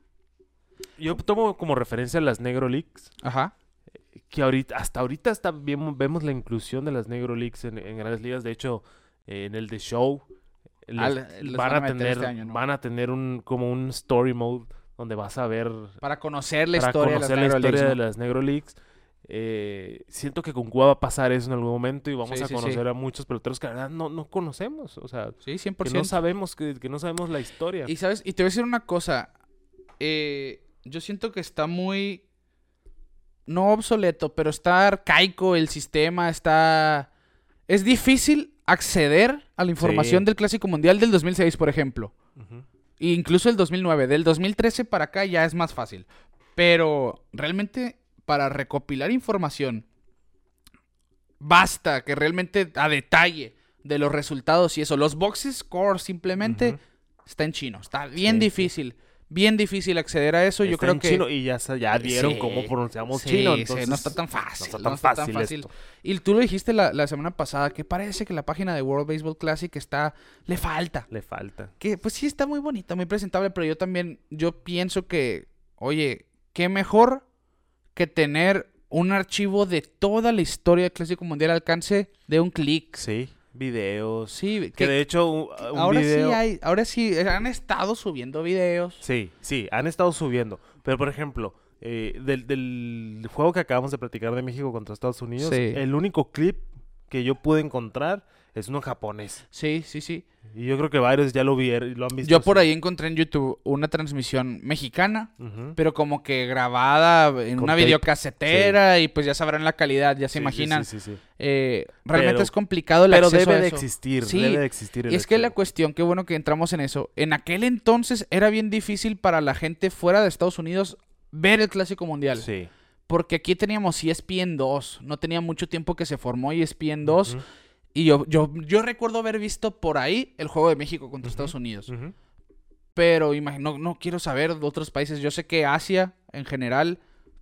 yo tomo como referencia las Negro Leagues, Ajá. que ahorita, hasta ahorita está bien- vemos la inclusión de las Negro Leagues en, en grandes ligas. De hecho, eh, en el de show les- Ah, les van, van a tener, este año, ¿no? van a tener un como un story mode donde vas a ver Para conocer la para historia, conocer de la las Negro historia Leagues, de las Negro Leagues. Eh, siento que con Cuba va a pasar eso en algún momento y vamos Sí, a sí, sí. conocer a muchos peloteros que la verdad no, no conocemos. O sea, Sí, 100%. que no sabemos que, que no sabemos la historia. Y sabes, y te voy a decir una cosa. eh, yo siento que está muy. No obsoleto, pero está arcaico el sistema. Está. Es difícil acceder a la información del Clásico Mundial del 2006, por ejemplo. Ujú. E incluso el 2009. Del 2013 para acá ya es más fácil. Pero realmente para recopilar información basta que realmente a detalle de los resultados y eso. Los boxes score simplemente está en chino. Está bien Sí, difícil. Bien difícil acceder a eso. Yo creo en que... chino y ya, ya vieron Sí, cómo pronunciamos sí, chino. Entonces, no está tan fácil. No está tan fácil. esto. Y tú lo dijiste la, la semana pasada, que parece que la página de World Baseball Classic está... Le falta. Le falta. Que pues sí está muy bonita, muy presentable, pero yo también, yo pienso que, oye, qué mejor que tener un archivo de toda la historia del Clásico Mundial al alcance de un clic. Sí, videos. Sí, Que que de hecho, un, un ahora video. sí hay, ahora sí han estado subiendo videos. Sí, sí, han estado subiendo. Pero, por ejemplo, eh, del, del juego que acabamos de platicar de México contra Estados Unidos, Sí. el único clip que yo pude encontrar es uno japonés. Sí, sí, sí. Y yo creo que varios ya lo vieron, lo han visto. Yo por así. ahí encontré en YouTube una transmisión mexicana, pero como que grabada en Con una tape. videocasetera y pues ya sabrán la calidad, ya se Sí, imaginan. Sí, sí, sí. Eh, realmente Pero- es complicado el Pero acceso debe a de existir, Sí, debe de existir. el Y es que la cuestión, qué bueno que entramos en eso. En aquel entonces era bien difícil para la gente fuera de Estados Unidos ver el Clásico Mundial. Sí. Porque aquí teníamos ESPN 2. No tenía mucho tiempo que se formó ESPN 2. Ujú, Y yo, yo, yo recuerdo haber visto por ahí el juego de México contra Estados Unidos. Pero imagino, no quiero saber de otros países. Yo sé que Asia, en general,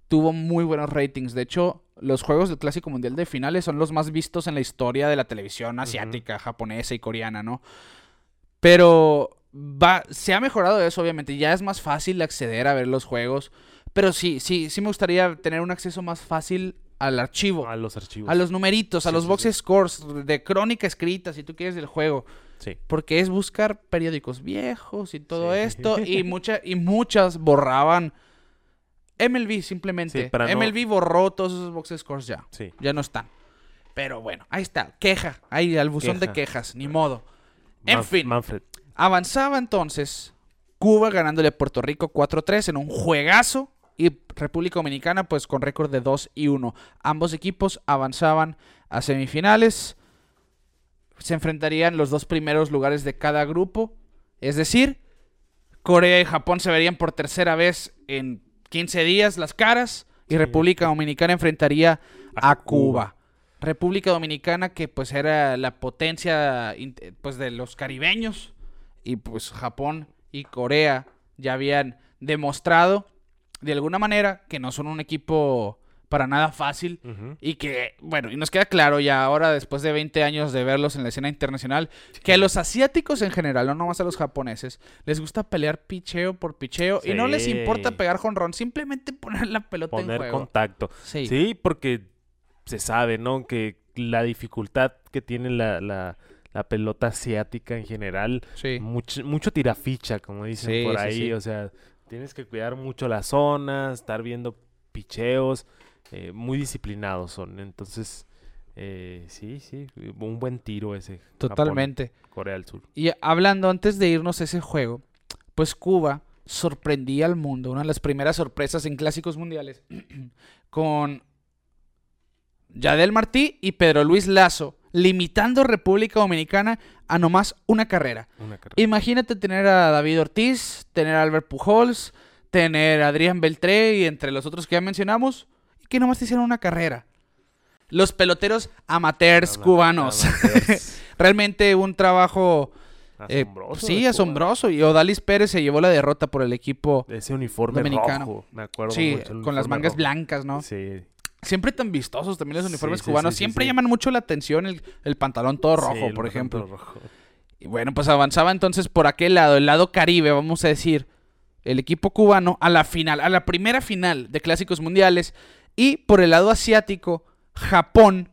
tuvo muy buenos ratings. De hecho, los juegos del Clásico Mundial de finales son los más vistos en la historia de la televisión asiática, japonesa y coreana, ¿no? Pero va, se ha mejorado eso, obviamente. Ya es más fácil acceder a ver los juegos. Pero sí, sí, sí me gustaría tener un acceso más fácil al archivo. A los archivos. A los numeritos, a los sí, box sí. scores de crónica escrita, si tú quieres, del juego. Sí. Porque es buscar periódicos viejos y todo esto. Y, (laughs) mucha, y muchas borraban. MLB simplemente. Sí, para no- MLB borró todos esos box scores ya. Sí. Ya no están. Pero bueno, ahí está. Queja. Ahí al buzón de Queja. quejas. Ni modo. En Manf- fin. Manfred. Avanzaba entonces Cuba ganándole a Puerto Rico 4-3 en un juegazo. Y República Dominicana pues con récord de 2 y 1. Ambos equipos avanzaban a semifinales. Se enfrentarían los dos primeros lugares de cada grupo. Es decir, Corea y Japón se verían por tercera vez en 15 días las caras. Y. República Dominicana enfrentaría a, Cuba. República Dominicana que pues era la potencia pues de los caribeños y pues Japón y Corea ya habían demostrado de alguna manera que no son un equipo para nada fácil y que, bueno, y nos queda claro ya ahora, después de 20 años de verlos en la escena internacional, que a los asiáticos en general, no nomás a los japoneses, les gusta pelear picheo por picheo y no les importa pegar jonrón, simplemente (laughs) poner la pelota en Poner juego. contacto. Sí. Sí, porque se sabe, ¿no? Que la dificultad que tiene la, la, la pelota asiática en general, Sí. mucho, mucho tiraficha, como dicen por ahí. O sea, tienes que cuidar mucho la zona, estar viendo picheos. eh, muy disciplinados son. Entonces, eh, sí, sí, un buen tiro ese. Japón, Totalmente. Corea del Sur. Y hablando antes de irnos a ese juego, pues Cuba sorprendía al mundo, una de las primeras sorpresas en clásicos mundiales, (clears throat) con Yadel Martí y Pedro Luis Lazo, limitando República Dominicana a nomás una carrera. Una carrera. Imagínate tener a David Ortiz, tener a Albert Pujols, tener a Adrián Beltré y entre los otros que ya mencionamos, y que nomás te hicieron una carrera. Los peloteros amateurs Ama- cubanos. amateurs. (laughs) Realmente un trabajo eh, Asombroso. sí, asombroso. Y Odalis Pérez se llevó la derrota por el equipo. Ese uniforme Dominicano. rojo, me acuerdo Sí, mucho, con las mangas rojo. blancas, ¿no? Sí. Siempre tan vistosos también los uniformes sí, cubanos. sí, Siempre llaman mucho la atención el, el pantalón todo rojo, por ejemplo. rojo. Y bueno, pues avanzaba entonces por aquel lado, el lado caribe, vamos a decir, el equipo cubano a la final, a la primera final de clásicos mundiales. Y por el lado asiático, Japón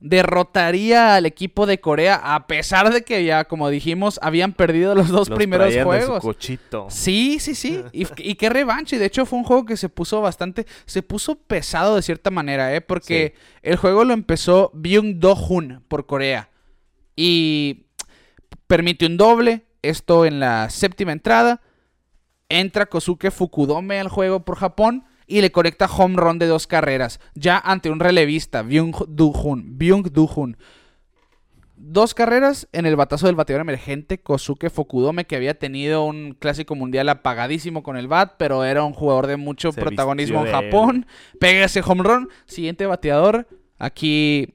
derrotaría al equipo de Corea, a pesar de que ya, como dijimos, habían perdido los dos Los primeros juegos. cochito. Sí, sí, sí. Y, y qué revancha. Y de hecho fue un juego que se puso bastante, se puso pesado de cierta manera, ¿eh? Porque el juego lo empezó Byung Do-hun por Corea. Y permite un doble, esto en la séptima entrada. Entra Kosuke Fukudome al juego por Japón y le conecta home run de dos carreras, ya ante un relevista, Byung Do-hun. Byung. Dos carreras en el batazo del bateador emergente, Kosuke Fukudome, que había tenido un clásico mundial apagadísimo con el bat, pero era un jugador de mucho Se protagonismo en Japón. Pega ese home run. Siguiente bateador, aquí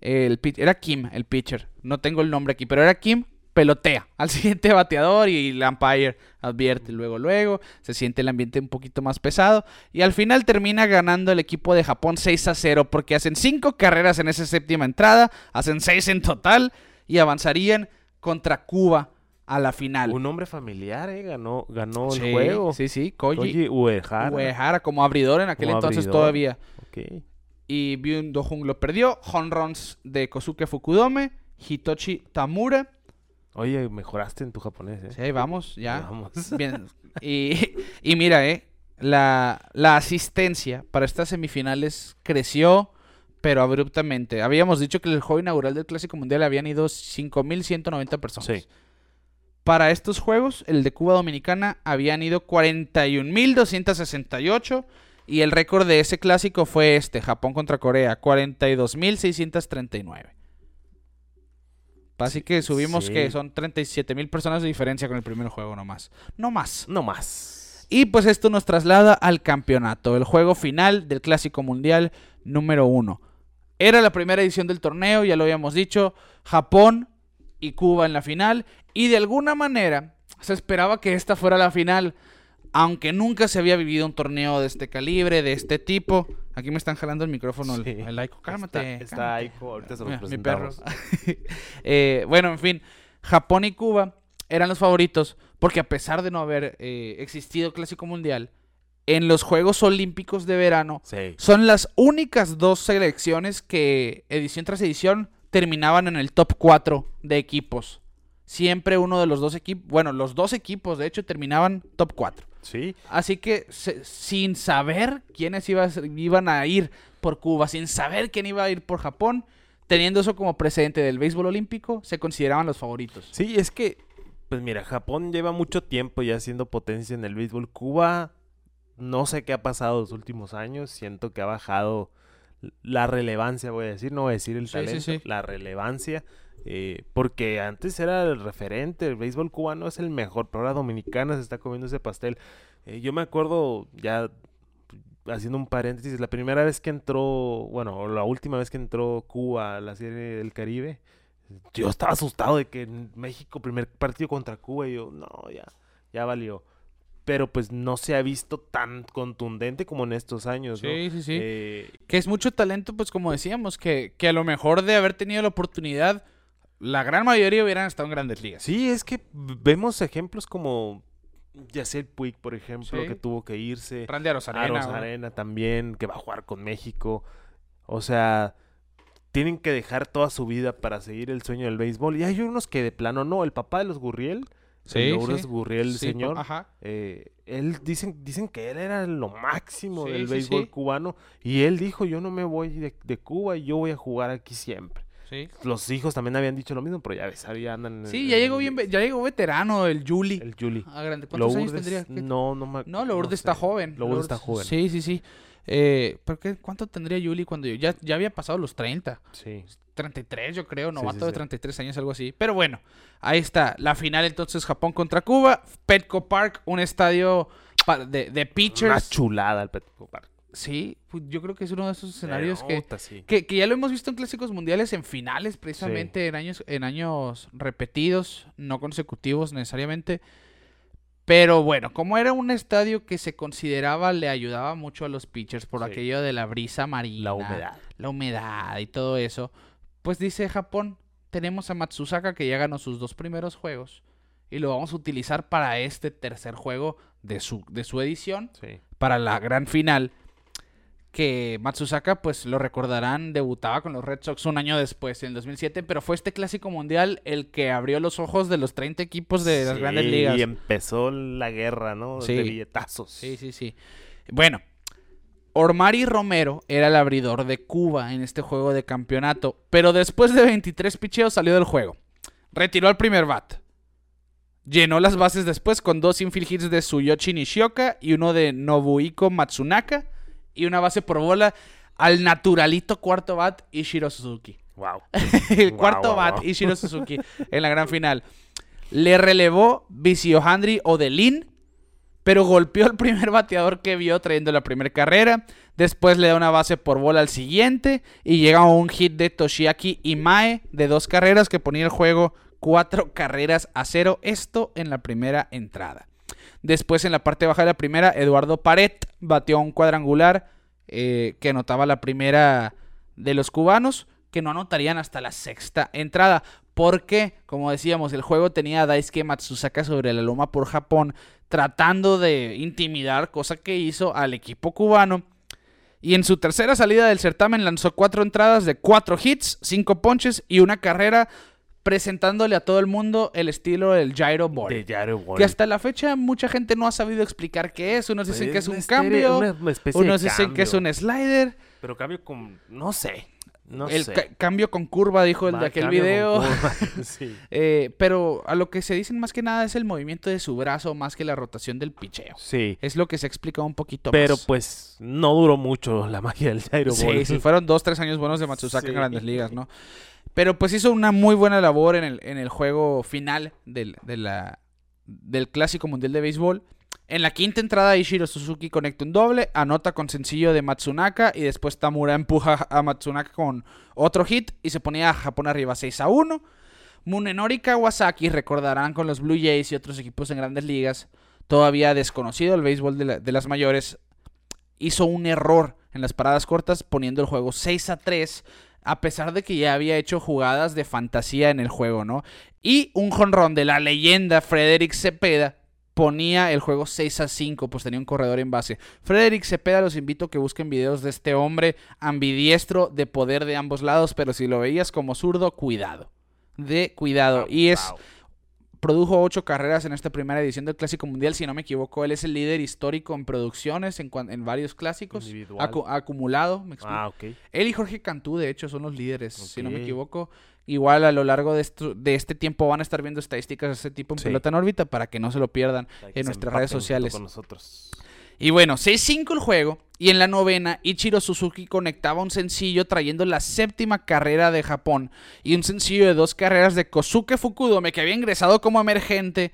el era Kim, el pitcher. No tengo el nombre aquí, pero era Kim. Pelotea al (laughs) siguiente bateador y el umpire advierte luego, luego. Se siente el ambiente un poquito más pesado. Y al final termina ganando el equipo de Japón 6 a 0 porque hacen 5 carreras en esa séptima entrada, hacen 6 en total y avanzarían contra Cuba a la final. Un hombre familiar, ¿eh? Ganó, ganó el juego. sí, sí, Koji Koji Uehara. Uehara como abridor en aquel Como entonces abridor. todavía. Ok. y Byung Do-hung lo perdió. Home runs de Kosuke Fukudome, Hitoshi Tamura. Oye, mejoraste en tu japonés, ¿eh? Sí, vamos, ya. Vamos. (laughs) Bien. Y, y mira, eh, la, la asistencia para estas semifinales creció, pero abruptamente. Habíamos dicho que el juego inaugural del Clásico Mundial habían ido 5.190 personas. Sí. Para estos juegos, el de Cuba Dominicana habían ido 41.268 y el récord de ese clásico fue este, Japón contra Corea, 42.639. Así que subimos sí. que son 37.000 personas de diferencia con el primer juego nomás. No más. No más. Y pues esto nos traslada al campeonato, el juego final del Clásico Mundial número uno. Era la primera edición del torneo, ya lo habíamos dicho, Japón y Cuba en la final, y de alguna manera se esperaba que esta fuera la final, aunque nunca se había vivido un torneo de este calibre, de este tipo. Aquí me están jalando el micrófono, el, Sí. el Aiko, cálmate. Está. Aiko, ahorita se los Mira, mi perro. (laughs) Eh, bueno, en fin, Japón y Cuba eran los favoritos porque a pesar de no haber eh, existido Clásico Mundial, en los Juegos Olímpicos de verano Sí. son las únicas dos selecciones que edición tras edición terminaban en el top 4 de equipos. Siempre uno de los dos equipos, bueno, los dos equipos de hecho terminaban top 4. Sí. Así que se- sin saber quiénes iba iban a ir por Cuba, sin saber quién iba a ir por Japón, teniendo eso como precedente del béisbol olímpico, se consideraban los favoritos. Sí, es que, pues mira, Japón lleva mucho tiempo ya siendo potencia en el béisbol. Cuba, no sé qué ha pasado los últimos años. Siento que ha bajado la relevancia, voy a decir, no voy a decir el Sí, sí, talento, sí. la relevancia. Eh, porque antes era el referente, el béisbol cubano es el mejor, pero ahora Dominicana se está comiendo ese pastel. Eh, yo me acuerdo, ya haciendo un paréntesis, la primera vez que entró, bueno, la última vez que entró Cuba a la serie del Caribe, yo estaba asustado de que en México, primer partido contra Cuba, y yo, no, ya, ya valió. Pero pues no se ha visto tan contundente como en estos años, ¿no? Sí, sí, sí. Eh, Que es mucho talento, pues como decíamos, que, que a lo mejor de haber tenido la oportunidad, la gran mayoría hubieran estado en grandes ligas. sí, es que vemos ejemplos como Yacel Puig, por ejemplo, Sí. que tuvo que irse. Randy Arozarena. Aros ¿no? Arena también, que va a jugar con México. O sea, tienen que dejar toda su vida para seguir el sueño del béisbol. Y hay unos que de plano no. El papá de los Gurriel, Sí. Gurriel, Sí, señor, Ajá. eh, él dicen, dicen que él era lo máximo del béisbol cubano y él dijo, yo no me voy de, de Cuba y yo voy a jugar aquí siempre. Sí. Los hijos también habían dicho lo mismo, pero ya ves, andan. en- Sí, ya llegó bien, ya llegó veterano el Juli. El Juli. Ah. ¿Cuántos años Lourdes, tendría? ¿Qué- No, no me No, Lourdes está sé. joven. Lourdes está joven. Sí, sí, sí. Eh, ¿pero qué- ¿Cuánto tendría Juli cuando yo? Ya, ya había pasado los 30. Sí. 33, yo creo, novato sí, de sí. 33 años, algo así. Pero bueno, ahí está. La final entonces Japón contra Cuba. Petco Park, un estadio de, de Una pitchers. chulada el Petco Park. Sí, pues yo creo que es uno de esos escenarios que, sí. que, que ya lo hemos visto en clásicos mundiales, en finales, precisamente en años, en años repetidos, no consecutivos necesariamente. Pero bueno, como era un estadio que se consideraba le ayudaba mucho a los pitchers por Sí. aquello de la brisa marina, La humedad. la humedad y todo eso, pues dice Japón, tenemos a Matsusaka que ya ganó sus dos primeros juegos y lo vamos a utilizar para este tercer juego de su, de su edición Sí. para la gran final. Que Matsusaka, pues lo recordarán, debutaba con los Red Sox un año después, en el 2007, pero fue este clásico mundial el que abrió los ojos de los 30 equipos de las grandes ligas. Y empezó la guerra, ¿no? Sí. De billetazos. Sí, sí, sí. Bueno, Ormari Romero era el abridor de Cuba en este juego de campeonato, pero después de 23 picheos salió del juego. Retiró al primer bat. Llenó las bases después con dos infield hits de Suyoshi Nishioka y uno de Nobuhiko Matsunaka y una base por bola al naturalito cuarto bat Ishiro Suzuki. Wow. (laughs) El cuarto guau, bat. Ishiro Suzuki, en la gran final. Le relevó Viciohandri Odelin, pero golpeó al primer bateador que vio trayendo la primera carrera. Después le da una base por bola al siguiente y llega un hit de Toshiaki Imae de dos carreras que ponía el juego cuatro carreras a cero. Esto en la primera entrada. Después en la parte baja de la primera, Eduardo Paret bateó un cuadrangular eh, que anotaba la primera de los cubanos, que no anotarían hasta la sexta entrada. Porque, como decíamos, el juego tenía a Daisuke Matsusaka sobre la loma por Japón, tratando de intimidar, cosa que hizo al equipo cubano. Y en su tercera salida del certamen lanzó cuatro entradas de cuatro hits, cinco ponches y una carrera, presentándole a todo el mundo el estilo del gyro ball. De Jared Wall. Que hasta la fecha mucha gente no ha sabido explicar qué es. Unos dicen Pues que es un estere- cambio, unos dicen que es un slider. Pero cambio con... No sé. No el sé. ca- cambio con curva, dijo el Va, de aquel video. (laughs) sí. Eh, pero a lo que se dicen más que nada es el movimiento de su brazo más que la rotación del picheo. Sí. Es lo que se ha explicado un poquito Pero más. pues no duró mucho la magia del Jairo Sí, Ball. sí, fueron dos, tres años buenos de Matsusaka en grandes ligas, ¿no? Pero pues hizo una muy buena labor en el, en el juego final del, del Clásico Mundial de Béisbol. En la quinta entrada, Ishiro Suzuki conecta un doble, anota con sencillo de Matsunaka y después Tamura empuja a Matsunaka con otro hit y se ponía a Japón arriba 6 a 1. Munenori Kawasaki, recordarán con los Blue Jays y otros equipos en grandes ligas, todavía desconocido el béisbol de, de las mayores, hizo un error en las paradas cortas poniendo el juego 6 a 3 a pesar de que ya había hecho jugadas de fantasía en el juego, ¿no? Y un jonrón de la leyenda Frederick Cepeda ponía el juego 6 a 5, pues tenía un corredor en base. Frederick Cepeda, los invito a que busquen videos de este hombre ambidiestro de poder de ambos lados, pero si lo veías como zurdo, cuidado. De cuidado. Y es Wow. Produjo ocho carreras en esta primera edición del Clásico Mundial, si no me equivoco, él es el líder histórico en producciones en, en varios clásicos. Acu- acumulado, me explico. Ah, ok. Él y Jorge Cantú, de hecho, son los líderes, si no me equivoco. Igual a lo largo de, esto- de este tiempo van a estar viendo estadísticas de este tipo en Sí. pelota en órbita para que no se lo pierdan en nuestras redes sociales. Con nosotros. Y bueno, 6-5 el juego. Y en la novena, Ichiro Suzuki conectaba un sencillo trayendo la séptima carrera de Japón. Y un sencillo de dos carreras de Kosuke Fukudome, que había ingresado como emergente,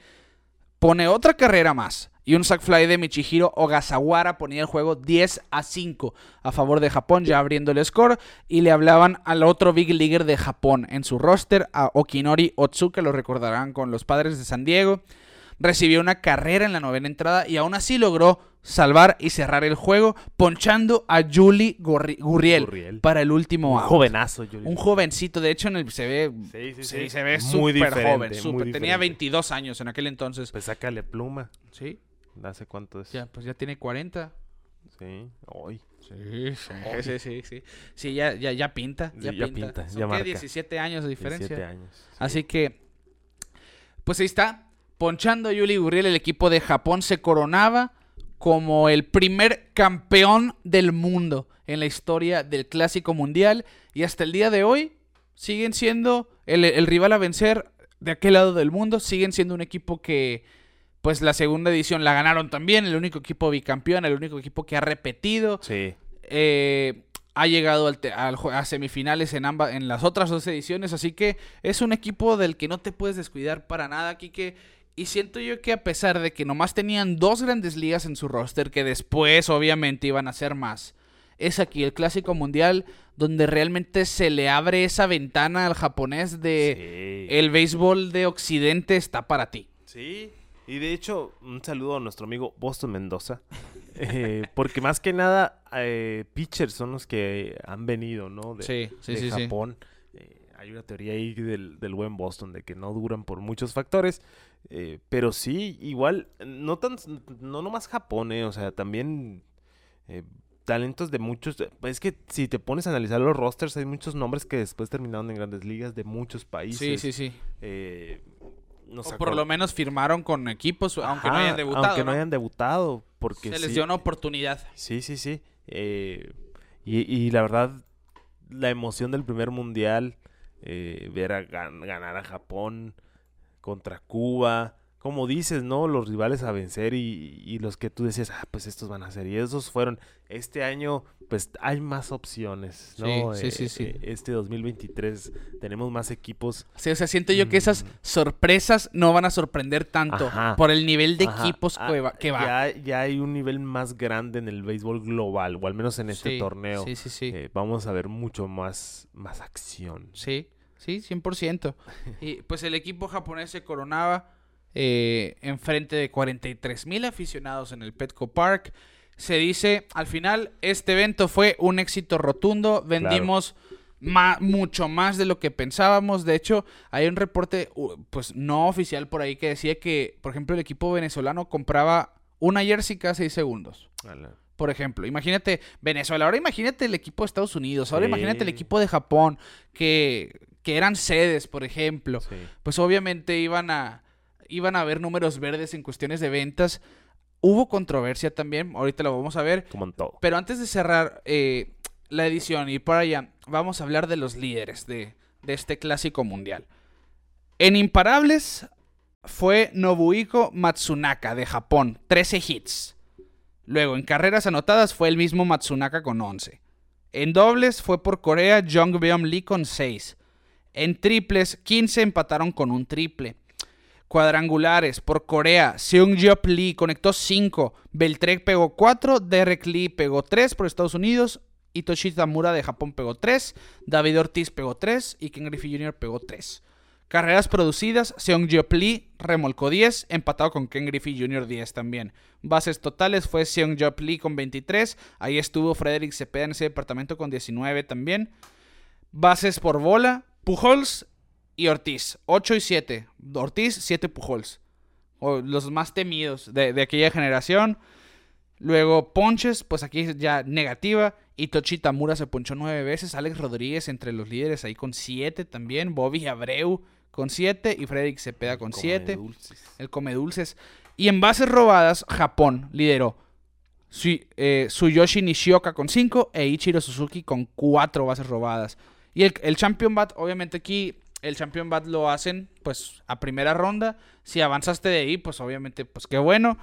pone otra carrera más. Y un sack fly de Michihiro Ogasawara ponía el juego 10 a 5 a favor de Japón, ya abriendo el score. Y le hablaban al otro big leaguer de Japón en su roster, a Okinori Otsuka, lo recordarán con los padres de San Diego recibió una carrera en la novena entrada y aún así logró salvar y cerrar el juego, ponchando a Julie Gurriel, Gurriel. para el último Un out. jovenazo, Yuri. Un jovencito, de hecho en el se ve, Sí, sí, sí, sí. se ve Muy súper diferente, joven, muy súper. tenía diferente. 22 años en aquel entonces. Pues sácale pluma. Sí, ¿Hace cuánto es? ya, pues ya tiene 40. Sí. Hoy. Sí, sí, sí, sí, ya, ya, ya pinta, ya, Sí, ya pinta. Son ya ¿qué? marca. 17 años de diferencia. 17 años. sí. Así que, pues ahí está. Ponchando a Yuli Gurriel, el equipo de Japón se coronaba como el primer campeón del mundo en la historia del Clásico Mundial. Y hasta el día de hoy siguen siendo el, el rival a vencer de aquel lado del mundo. Siguen siendo un equipo que, pues la segunda edición la ganaron también. El único equipo bicampeón, el único equipo que ha repetido. Sí. Eh, ha llegado al te- al jue- a semifinales en ambas en las otras dos ediciones, así que es un equipo del que no te puedes descuidar para nada, Kike. Y siento yo que a pesar de que nomás tenían dos grandes ligas en su roster, que después obviamente iban a ser más, es aquí el Clásico Mundial donde realmente se le abre esa ventana al japonés de Sí. el béisbol de Occidente está para ti. Sí, y de hecho, un saludo a nuestro amigo Boston Mendoza. (laughs) eh, porque más que nada, eh, pitchers son los que han venido, ¿no? De, Sí, sí, de sí, sí. Japón. Eh, hay una teoría ahí del, del buen Boston de que no duran por muchos factores. eh, pero sí, igual, no tan, no nomás Japón, eh, o sea, también eh, talentos de muchos. Es que si te pones a analizar los rosters, hay muchos nombres que después terminaron en grandes ligas de muchos países. Sí, sí, sí. Eh, nos O por lo menos firmaron con equipos, aunque no hayan debutado. Aunque no, ¿no? hayan debutado, porque Se les dio una oportunidad. sí, sí, sí. eh, y, y la verdad, la emoción del primer mundial, eh, ver a gan- ganar a Japón contra Cuba, como dices, ¿no? Los rivales a vencer y, y los que tú decías, ah, pues estos van a ser. Y esos fueron. Este año, pues hay más opciones, ¿no? Sí, sí, sí, Eh, sí. eh, Este 2023 tenemos más equipos. Sí, o sea, siento yo que esas Mm. sorpresas no van a sorprender tanto Ajá. por el nivel de Ajá, equipos ah, que va. que va. Ya, ya hay un nivel más grande en el béisbol global, o al menos en este Sí, torneo. Sí, sí, sí. Eh, vamos a ver mucho más, más acción. Sí, sí, 100%. (laughs) y pues el equipo japonés se coronaba eh, enfrente de 43 mil aficionados en el Petco Park. Se dice, al final, este evento fue un éxito rotundo. Vendimos mucho más de lo que pensábamos. De hecho, hay un reporte, pues no oficial por ahí, que decía que, por ejemplo, el equipo venezolano compraba una jersey cada 6 segundos. Por ejemplo, imagínate Venezuela, ahora imagínate el equipo de Estados Unidos, ahora Sí. imagínate el equipo de Japón, que, que eran sedes, por ejemplo. Sí. Pues obviamente iban a, iban a haber números verdes en cuestiones de ventas. Hubo controversia también, ahorita lo vamos a ver. Como en todo. Pero antes de cerrar eh, la edición y para allá, vamos a hablar de los líderes de, de este clásico mundial. En imparables fue Nobuhiko Matsunaka de Japón, 13 hits. Luego, en carreras anotadas fue el mismo Matsunaka con 11. En dobles fue por Corea Jong Beom Lee con 6. En triples, 15 empataron con un triple. Cuadrangulares por Corea, Seung Job Lee conectó 5, Beltrek pegó 4, Derek Lee pegó 3 por Estados Unidos, Itoshi Tamura de Japón pegó 3, David Ortiz pegó 3 y Ken Griffey Jr. pegó 3. Carreras producidas, Seung Job Lee remolcó 10, empatado con Ken Griffey Jr. 10 también. Bases totales fue Seung Job Lee con 23, ahí estuvo Frederick Cepeda en ese departamento con 19 también. Bases por bola, Pujols y Ortiz, 8 y 7. Ortiz, 7 Pujols. O los más temidos de, aquella generación. Luego ponches, pues aquí ya negativa. Itochi Tamura se ponchó 9 veces. Alex Rodríguez entre los líderes ahí con 7 también. Bobby Abreu con 7 y Frederick Cepeda con Como 7. de dulces. El come dulces. Y en bases robadas, Japón lideró. Sui- eh, Tsuyoshi Nishioka con 5 e Ichiro Suzuki con 4 bases robadas. Y el, el Champion Bat, obviamente aquí, el Champion Bat lo hacen pues a primera ronda. Si avanzaste de ahí, pues obviamente, pues qué bueno.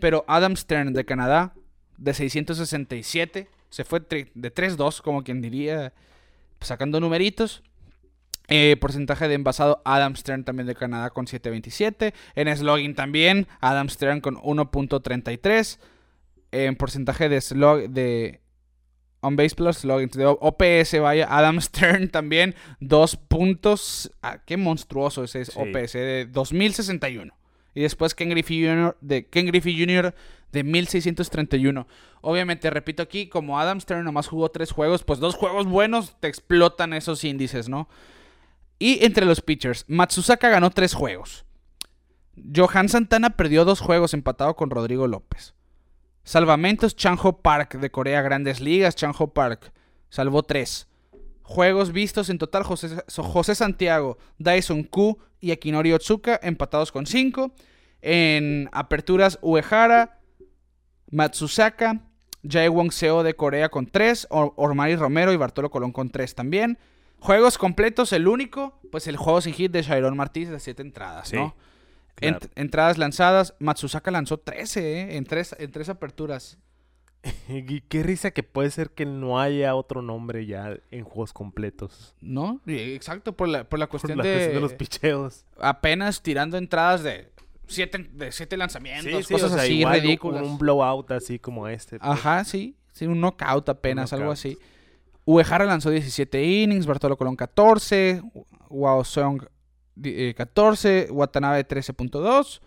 Pero Adam Stern de Canadá, de 667, se fue de 3-2, como quien diría, sacando numeritos. Eh, porcentaje de envasado, Adam Stern también de Canadá con 7.27. En slogging también, Adam Stern con 1.33. En porcentaje de slog de on base plus slogging de OPS, vaya, Adam (laughs) Stern también 2 puntos. Ah, qué monstruoso ese es Sí. OPS de 2061. Y después Ken Griffey Jr. de Ken Griffey Jr. de 1631. Obviamente, repito aquí, como Adam Stern nomás jugó tres juegos, pues dos juegos buenos te explotan esos índices, ¿no? Y entre los pitchers, Matsusaka ganó tres juegos. Johan Santana perdió dos juegos empatado con Rodrigo López. Salvamentos Chanjo Park de Corea Grandes Ligas. Chanjo Park salvó tres. Juegos vistos en total, José, Santiago, Dyson Q y Akinori Otsuka empatados con 5. En aperturas, Uehara, Matsusaka, Jaewon Seo de Corea con 3, Ormari Romero y Bartolo Colón con 3 también. Juegos completos, el único, pues el juego sin hit de Shairon Martínez de 7 entradas, ¿no? entradas lanzadas, Matsusaka lanzó 13, ¿eh? En tres, en tres aperturas. (laughs) y qué risa que puede ser que no haya otro nombre ya en juegos completos. ¿No? Exacto, por la, por la (laughs) cuestión, de, los picheos. Apenas tirando entradas de siete, de siete lanzamientos, cosas así ridículas. Un, blowout así como este. Pues. Ajá, sí. Sí, un knockout apenas, algo así. Uehara lanzó 17 innings, Bartolo Colón 14, Wao Song 14, Watanabe 13.2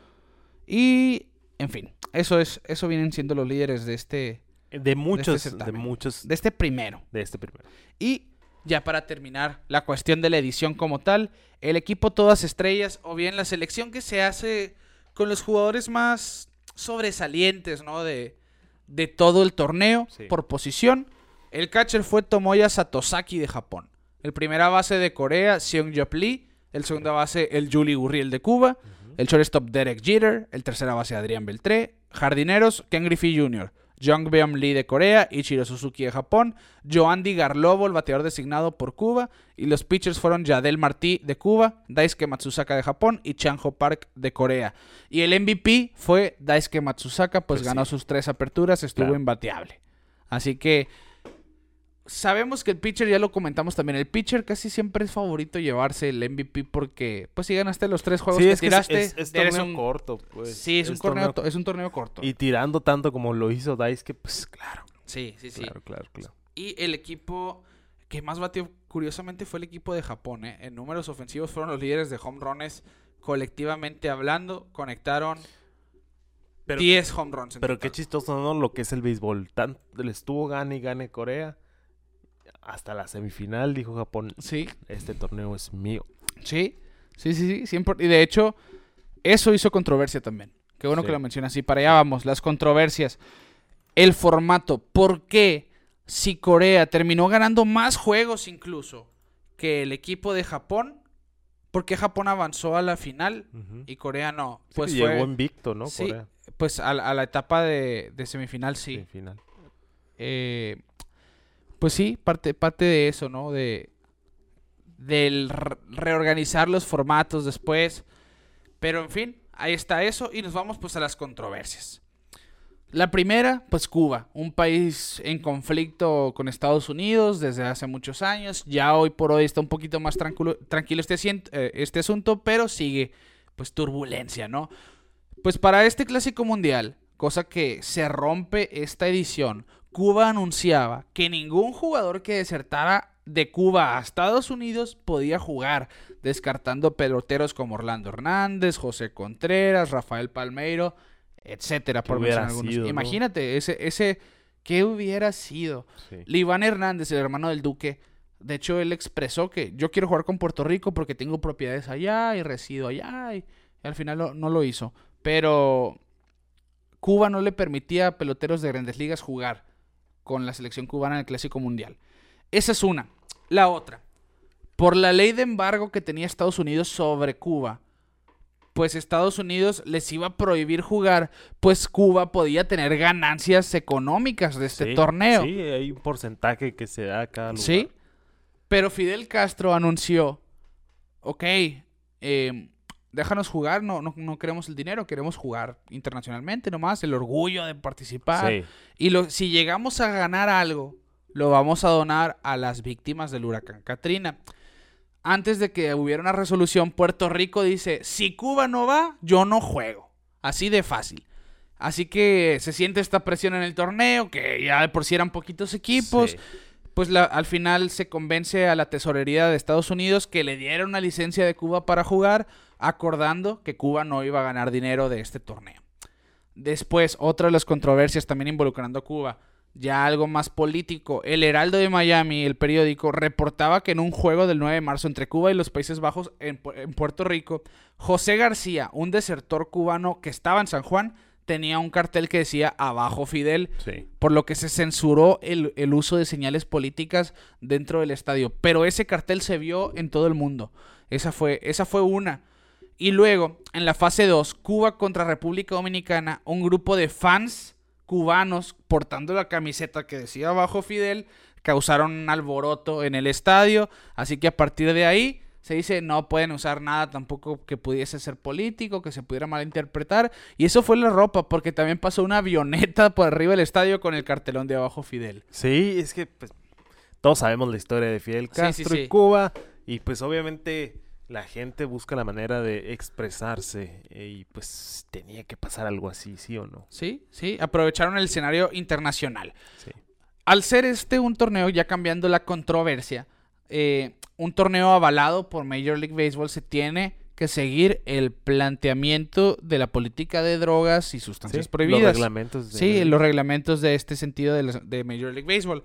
y en fin, eso es eso vienen siendo los líderes de este de muchos de, este muchos de este primero. De este primero. Y ya para terminar la cuestión de la edición como tal, el equipo todas estrellas o bien la selección que se hace con los jugadores más sobresalientes, ¿no? De, de todo el torneo por posición. El catcher fue Tomoya Satosaki de Japón. El primera base de Corea, Seung Jop Lee. El segunda base, el Julie Gurriel de Cuba. El shortstop, Derek Jeter. El tercera base, Adrián Beltré. Jardineros, Ken Griffey Jr. Jung Beom Lee de Corea, Ichiro Suzuki de Japón, Joandy Garlobo, el bateador designado por Cuba, y los pitchers fueron Yadel Martí de Cuba, Daisuke Matsusaka de Japón y Chanjo Park de Corea. Y el MVP fue Daisuke Matsusaka, pues, pues ganó sus tres aperturas, estuvo imbateable. Así que sabemos que el pitcher, ya lo comentamos también, el pitcher casi siempre es favorito llevarse el MVP porque, pues si ganaste los tres juegos que tiraste, es, torneo corto, pues. Sí, es, un torneo, es un torneo corto. Y tirando tanto como lo hizo Dice, pues claro. Sí, sí, sí. Claro, claro, claro. Y el equipo que más batió, curiosamente, fue el equipo de Japón, ¿eh? En números ofensivos fueron los líderes de home runs colectivamente hablando, conectaron... 10 home runs. pero qué chistoso, ¿no? Lo que es el béisbol. Tan, le estuvo gane y gane Corea hasta la semifinal dijo Japón, sí. este torneo es mío. Sí, sí, sí, sí. Y de hecho, eso hizo controversia también. Qué bueno que lo mencionas. Y para allá vamos, las controversias. El formato. ¿Por qué si Corea terminó ganando más juegos incluso que el equipo de Japón? ¿Por qué Japón avanzó a la final y Corea no? Pues llegó invicto, ¿no? Sí, pues a, la etapa de, de semifinal sí. Semifinal. Eh, pues sí, parte, parte de eso, ¿no? De del reorganizar los formatos después. Pero en fin, ahí está eso y nos vamos pues a las controversias. La primera, pues Cuba, un país en conflicto con Estados Unidos desde hace muchos años. Ya hoy por hoy está un poquito más tranquilo, tranquilo este, eh, este asunto, pero sigue pues turbulencia, ¿no? Pues para este clásico mundial, cosa que se rompe esta edición Cuba anunciaba que ningún jugador que desertara de Cuba a Estados Unidos podía jugar, descartando peloteros como Orlando Hernández, José Contreras, Rafael Palmeiro, etcétera, por mencionar algunos. Imagínate, ese, ese, ¿qué hubiera sido? Sí. Hernández, el hermano del Duque, de hecho, él expresó que yo quiero jugar con Puerto Rico porque tengo propiedades allá y resido allá, y, al final no lo hizo. Pero Cuba no le permitía a peloteros de grandes ligas jugar con la selección cubana en el Clásico Mundial. Esa es una. La otra, por la ley de embargo que tenía Estados Unidos sobre Cuba, pues Estados Unidos les iba a prohibir jugar, pues Cuba podía tener ganancias económicas de este torneo. Sí, hay un porcentaje que se da a cada lugar. Sí, pero Fidel Castro anunció, ok, eh, déjanos jugar, no, no, queremos el dinero, queremos jugar internacionalmente nomás, el orgullo de participar. Y lo, si llegamos a ganar algo, lo vamos a donar a las víctimas del huracán Katrina. Antes de que hubiera una resolución, Puerto Rico dice, si Cuba no va, yo no juego. Así de fácil. Así que se siente esta presión en el torneo, que ya de por sí eran poquitos equipos. Pues al final se convence a la tesorería de Estados Unidos que le diera una licencia de Cuba para jugar acordando que Cuba no iba a ganar dinero de este torneo. Después, otra de las controversias también involucrando a Cuba, ya algo más político. El Heraldo de Miami, el periódico, reportaba que en un juego del 9 de marzo entre Cuba y los Países Bajos en, Puerto Rico, José García, un desertor cubano que estaba en San Juan, tenía un cartel que decía abajo Fidel, Sí. por lo que se censuró el, el uso de señales políticas dentro del estadio. Pero ese cartel se vio en todo el mundo. Esa fue, esa fue una. Y luego, en la fase 2, Cuba contra República Dominicana, un grupo de fans cubanos portando la camiseta que decía abajo Fidel, causaron un alboroto en el estadio. Así que a partir de ahí se dice no pueden usar nada tampoco que pudiese ser político, que se pudiera malinterpretar. Y eso fue la ropa, porque también pasó una avioneta por arriba del estadio con el cartelón de abajo Fidel. Sí, es que pues, todos sabemos la historia de Fidel Sí, Castro sí, sí. y Cuba. Y pues obviamente la gente busca la manera de expresarse. eh, Y pues tenía que pasar algo así, ¿sí o no? Sí, sí, aprovecharon el escenario internacional. Sí. Al ser este un torneo, ya cambiando la controversia, eh, un torneo avalado por Major League Baseball se tiene que seguir el planteamiento de la política de drogas y sustancias Sí, prohibidas. Los reglamentos. de- Sí, los reglamentos de este sentido de, los- de Major League Baseball.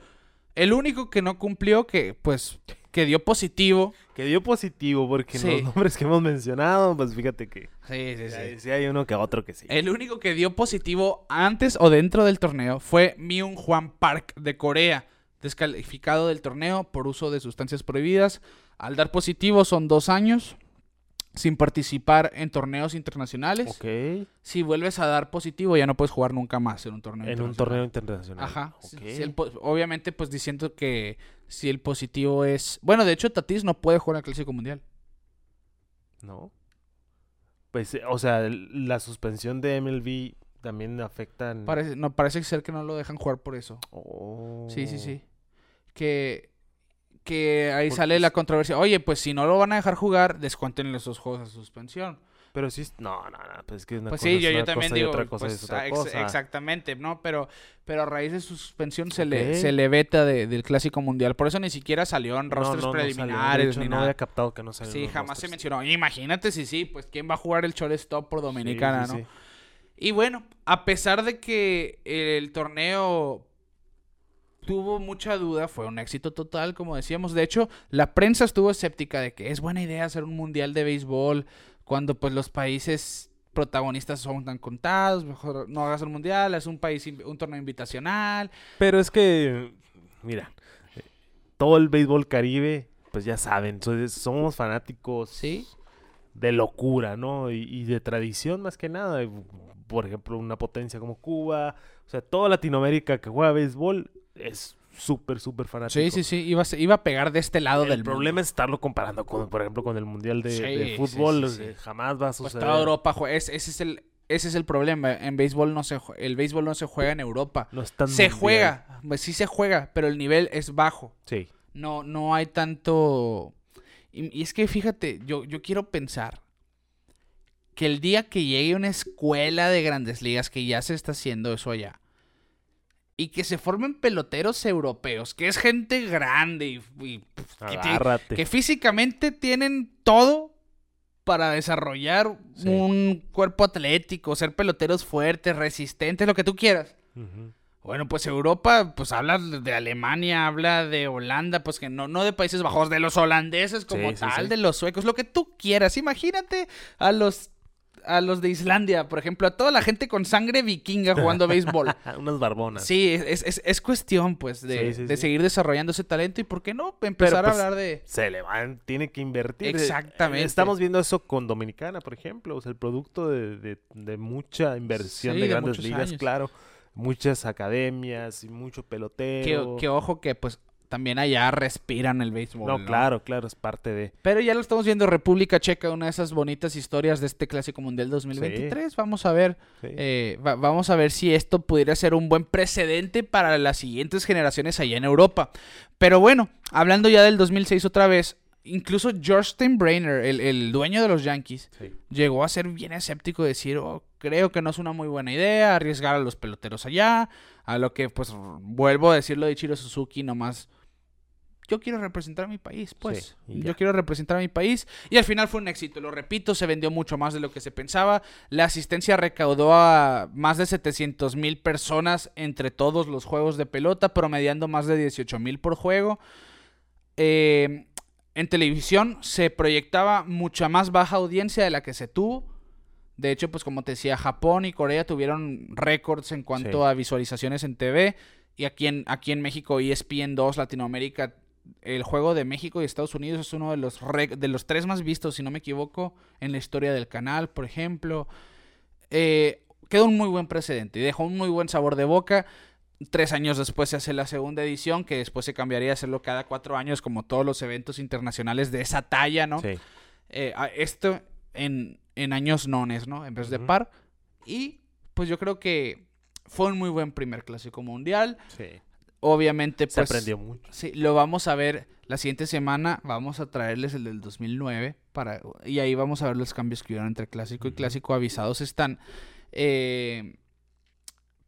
El único que no cumplió, que pues que dio positivo. Que dio positivo, porque Sí. los nombres que hemos mencionado, pues fíjate que Sí, sí, sí, sí hay uno que otro que sí. El único que dio positivo antes o dentro del torneo fue Myung Hwan Park de Corea, descalificado del torneo por uso de sustancias prohibidas. Al dar positivo son dos años sin participar en torneos internacionales. Ok. Si vuelves a dar positivo ya no puedes jugar nunca más en un torneo. En un internacional. torneo internacional. Ajá. Ok. Si el po- obviamente pues diciendo que si el positivo es... Bueno, de hecho Tatis no puede jugar en el Clásico Mundial. ¿No? Pues, eh, o sea, la suspensión de MLB también afecta. en- Parece, no, parece ser que no lo dejan jugar por eso. Oh. Sí, sí, sí. Que, que ahí Porque sale es- la controversia. Oye, pues si no lo van a dejar jugar, descuéntenle esos juegos a suspensión. Pero sí, no, no, no, pues es que una Pues cosa sí, es yo, yo una también cosa y digo. otra cosa pues, es otra ah, ex- cosa. Exactamente, ¿no? Pero, pero a raíz de su suspensión se, le, se le veta de- del Clásico Mundial. Por eso ni siquiera salió en No, rosters no, preliminares hecho, ni no nada. había captado que no salió. Sí, jamás se mencionó. Imagínate si sí, pues quién va a jugar el shortstop por Sí, Dominicana, sí, ¿no? sí. Y bueno, a pesar de que el torneo tuvo mucha duda, fue un éxito total, como decíamos. De hecho, la prensa estuvo escéptica de que es buena idea hacer un mundial de béisbol cuando pues los países protagonistas son tan contados, mejor no hagas un mundial, es un país un torneo invitacional. Pero es que, mira, todo el béisbol caribe, pues ya saben, so- somos fanáticos Sí. de locura, ¿no? Y, y de tradición más que nada. Por ejemplo, una potencia como Cuba, o sea, toda Latinoamérica que juega béisbol es súper, súper fanático. Sí, sí, sí, iba a, iba a pegar de este lado El del problema es estarlo comparando con, por ejemplo, con el Mundial de, Sí, de Fútbol. sí, o sí. sea, Jamás va a. Pues suceder. toda Europa es- ese es el ese es el problema. En béisbol no se el béisbol no se juega en Europa. No es tan Se mundial. juega, pues sí se juega, pero el nivel es bajo. Sí. No, no hay tanto. Y, y es que fíjate, yo, yo quiero pensar que el día que llegue una escuela de grandes ligas, que ya se está haciendo eso allá, y que se formen peloteros europeos, que es gente grande y, que, físicamente tienen todo para desarrollar Sí. un cuerpo atlético, ser peloteros fuertes, resistentes, lo que tú quieras. Bueno, pues Europa, pues habla de Alemania, habla de Holanda, pues que no, no de Países Bajos, de los holandeses como sí, tal, sí. de los suecos, lo que tú quieras. Imagínate a los a los de Islandia, por ejemplo, a toda la gente con sangre vikinga jugando (laughs) béisbol. Unas barbonas. Sí, es, es, es cuestión, pues, de, Sí, sí, de sí. seguir desarrollando ese talento y, ¿por qué no? Empezar pues, a hablar de... Se le van, tiene que invertir. Exactamente. Eh, Estamos viendo eso con Dominicana, por ejemplo. O sea, el producto de, de- de mucha inversión de de grandes ligas, años. claro. Muchas academias y mucho Que, pelotero. que ojo que, pues, también allá respiran el béisbol. no, ¿no? claro, claro, es parte de. Pero ya lo estamos viendo, República Checa, una de esas bonitas historias de este Clásico Mundial 2023. Vamos a ver, Sí. eh, va- vamos a ver si esto pudiera ser un buen precedente para las siguientes generaciones allá en Europa. Pero bueno, hablando ya del 2006 otra vez, incluso George Steinbrenner, el, el dueño de los Yankees, Sí. llegó a ser bien escéptico, decir, "Oh, creo que no es una muy buena idea arriesgar a los peloteros allá, a lo que pues vuelvo a decirlo de Ichiro Suzuki nomás. Yo quiero representar a mi país, pues. Sí. Yo quiero representar a mi país. Y al final fue un éxito, lo repito, se vendió mucho más de lo que se pensaba. La asistencia recaudó a más de 700 mil personas entre todos los juegos de pelota, promediando más de 18 mil por juego. Eh, en televisión se proyectaba mucha más baja audiencia de la que se tuvo. De hecho, pues como te decía, Japón y Corea tuvieron récords en cuanto Sí. a visualizaciones en TV. Y aquí en, aquí en México, ESPN 2, Latinoamérica, el juego de México y Estados Unidos es uno de los, de los tres más vistos, si no me equivoco, en la historia del canal, por ejemplo. Eh, quedó un muy buen precedente y dejó un muy buen sabor de boca. Tres años después se hace la segunda edición, que después se cambiaría a hacerlo cada cuatro años, como todos los eventos internacionales de esa talla, ¿no? Sí. Eh, esto en, en años nones, ¿no? En vez de par. Y pues yo creo que fue un muy buen primer clásico mundial. Sí. Obviamente, Se pues. aprendió mucho. Sí, lo vamos a ver la siguiente semana. Vamos a traerles el del 2009 para, y ahí vamos a ver los cambios que hubieron entre clásico y clásico avisados están. Eh,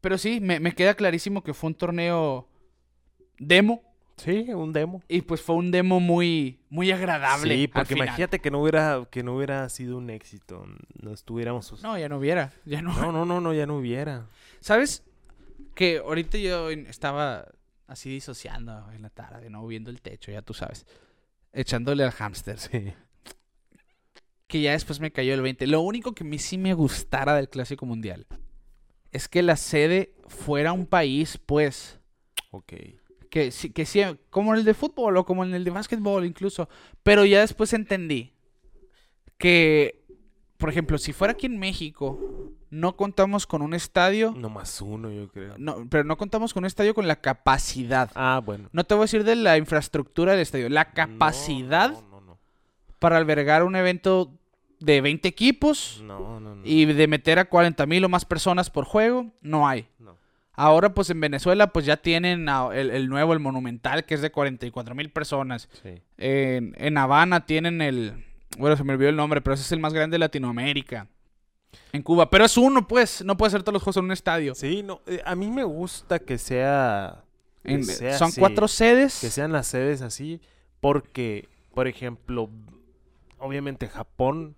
pero sí, me, me queda clarísimo que fue un torneo demo Sí, un demo. y pues fue un demo muy, muy agradable. Sí, porque imagínate que no hubiera que no hubiera sido un éxito, no estuviéramos No, ya no hubiera, ya no. No, no, no, no, ya no hubiera. ¿Sabes? Que ahorita yo estaba así disociando en la tarde, ¿no? Viendo el techo, ya tú sabes. Echándole al hámster. Sí. que ya después me cayó el 20. Lo único que a mí sí me gustara del Clásico Mundial es que la sede fuera un país, pues, Ok. que sí, que sí, como el de fútbol o como en el de básquetbol incluso. Pero ya después entendí que, por ejemplo, si fuera aquí en México, no contamos con un estadio, No más uno, yo creo. no, pero no contamos con un estadio con la capacidad. Ah, bueno. No te voy a decir de la infraestructura del estadio, la capacidad No, no, no. para albergar un evento de 20 equipos. No, no, no. y de meter a 40 mil o más personas por juego, no hay. No. Ahora, pues en Venezuela, pues ya tienen el, el nuevo, el Monumental, que es de 44 mil personas. Sí. En, en Habana tienen el. Bueno, se me olvidó el nombre, pero ese es el más grande de Latinoamérica. En Cuba. Pero es uno, pues. No puede ser todos los juegos en un estadio. Sí, no, eh, a mí me gusta que sea que En- sea son así, cuatro sedes. que sean las sedes así porque por ejemplo, obviamente Japón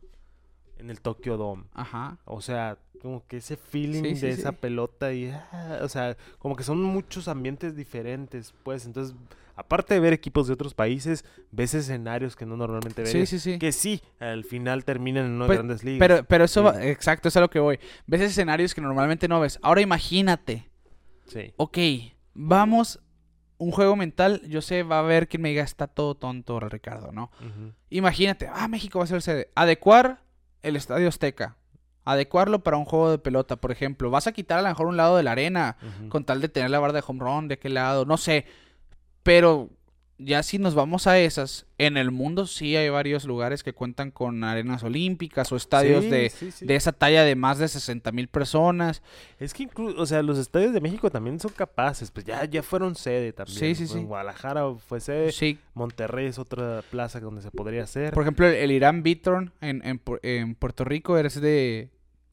en el Tokyo Dome, Ajá. o sea, como que ese feeling Sí, sí, de sí. esa pelota y ah, o sea, como que son muchos ambientes diferentes, pues, entonces aparte de ver equipos de otros países, ves escenarios que no normalmente ves. Sí, sí, sí. Que sí, al final terminan en unas Pues, grandes ligas. Pero, pero eso va- exacto, eso es a lo que voy. Ves escenarios que normalmente no ves. Ahora imagínate. sí. ok, vamos, un juego mental, yo sé, va a haber quien me diga, está todo tonto, Ricardo, ¿no? Imagínate, ah, México va a ser sede. Adecuar el Estadio Azteca. Adecuarlo para un juego de pelota, por ejemplo. Vas a quitar a lo mejor un lado de la arena, con tal de tener la barra de home run, de qué lado, no sé. Pero ya si nos vamos a esas, en el mundo sí hay varios lugares que cuentan con arenas olímpicas o estadios Sí, de, sí, sí. de esa talla de más de 60 mil personas. Es que incluso, o sea, los estadios de México también son capaces, pues ya, ya fueron sede también. Sí, sí, sí. Guadalajara fue sede, Sí, Monterrey es otra plaza donde se podría hacer. Por ejemplo, el, el Irán Bitron en, en, en Puerto Rico es de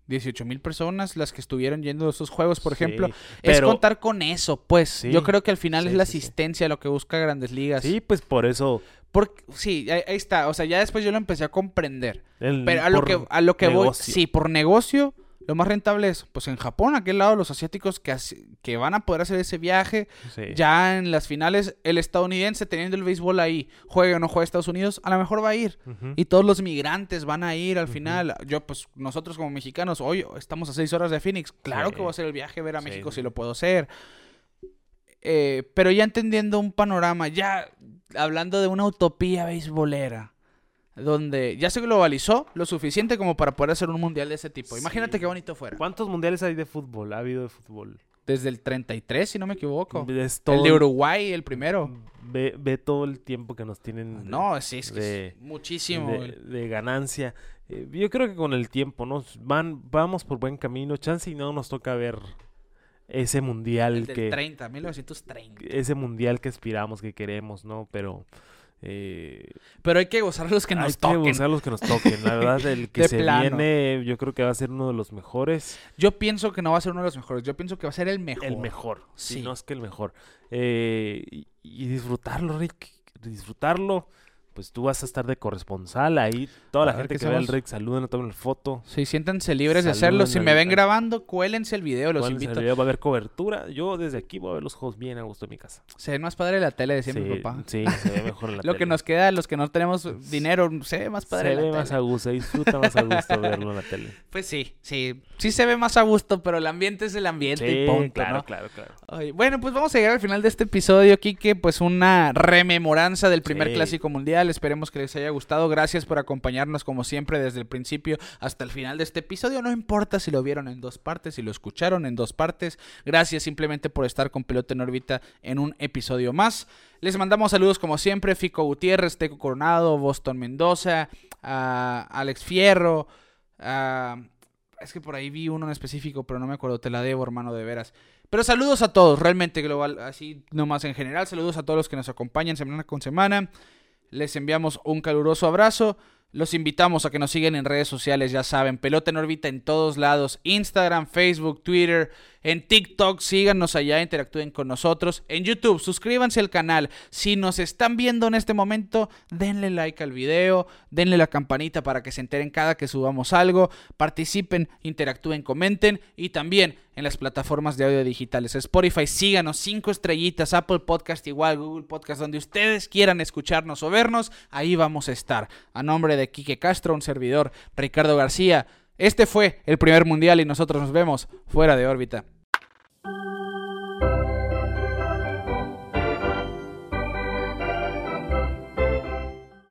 18 mil personas las que estuvieron yendo a esos juegos, por Sí, ejemplo. Es contar con eso, pues. Sí, Yo creo que al final sí, es la asistencia lo que busca Grandes Ligas. Sí, pues por eso. Porque, sí, ahí, está. O sea, ya después yo lo empecé a comprender. el- Pero a lo que, a lo que voy, sí, por negocio, lo más rentable es, pues en Japón, aquel lado, los asiáticos que, que van a poder hacer ese viaje, Sí. ya en las finales, el estadounidense teniendo el béisbol ahí, juegue o no juegue Estados Unidos, a lo mejor va a ir. Y todos los migrantes van a ir al final. Yo, pues, nosotros como mexicanos, hoy estamos a seis horas de Phoenix. Claro Sí. que voy a hacer el viaje a ver a Sí, México si lo puedo hacer. Eh, pero ya entendiendo un panorama, ya hablando de una utopía beisbolera, donde ya se globalizó lo suficiente como para poder hacer un mundial de ese tipo. Imagínate qué bonito fuera. ¿Cuántos mundiales hay de fútbol? Ha habido de fútbol. Desde el 33, si no me equivoco. El de Uruguay, el primero. Ve, ve todo el tiempo que nos tienen de- No, sí, es que de- es muchísimo. de, de ganancia. Eh, yo creo que con el tiempo, ¿no? Van, vamos por buen camino. Chance y no nos toca ver ese mundial El del que 30, 1930. ese mundial que aspiramos, que queremos, ¿no? Pero eh, Pero hay que gozar los que hay nos que toquen. buscar los que nos toquen. La verdad, el (laughs) que se plano. viene, yo creo que va a ser uno de los mejores. Yo pienso que no va a ser uno de los mejores. Yo pienso que va a ser el mejor. El mejor. Si no es que el mejor. Eh, y, y disfrutarlo, Rick. Disfrutarlo. Pues tú vas a estar de corresponsal ahí. Toda la A gente que vea el. Rick, saluden, tomen foto. Sí, siéntanse libres de hacerlo. Si me ven grabando, cuélense el video, los ¿Cuál es el invito. video? Va a haber cobertura. Yo desde aquí voy a ver los juegos bien a gusto en mi casa. Se ve más padre la tele, decía sí, mi papá. sí, se ve mejor en la (laughs) Lo que tele. nos queda, los que no tenemos dinero, se ve más padre Se la ve tele. más a gusto, se disfruta más a gusto (laughs) verlo en la tele. Pues sí, sí. Sí se ve más a gusto, pero el ambiente es el ambiente y punto, claro, ¿no? claro, claro. Ay, bueno, pues vamos a llegar al final de este episodio, Kike. Pues una rememoranza del primer Sí. clásico mundial. Esperemos que les haya gustado. Gracias por acompañarnos, como siempre, desde el principio hasta el final de este episodio. No importa si lo vieron en dos partes, si lo escucharon en dos partes. Gracias simplemente por estar con Pelota en órbita en un episodio más. Les mandamos saludos, como siempre: Fico Gutiérrez, Teco Coronado, Boston Mendoza, a Alex Fierro. Es que por ahí vi uno en específico, pero no me acuerdo. Te la debo, hermano, de veras. Pero saludos a todos, realmente global, así nomás en general. Saludos a todos los que nos acompañan semana con semana. Les enviamos un caluroso abrazo. Los invitamos a que nos sigan en redes sociales, ya saben, pelota en órbita en todos lados, Instagram, Facebook, Twitter, en TikTok, síganos allá, interactúen con nosotros, en YouTube, suscríbanse al canal, si nos están viendo en este momento, denle like al video, denle la campanita para que se enteren cada que subamos algo, participen, interactúen, comenten y también en las plataformas de audio digitales, Spotify, síganos, cinco estrellitas, Apple Podcast igual, Google Podcast, donde ustedes quieran escucharnos o vernos, ahí vamos a estar. A nombre de Quique Castro, un servidor, Ricardo García, este fue el primer mundial y nosotros nos vemos fuera de órbita.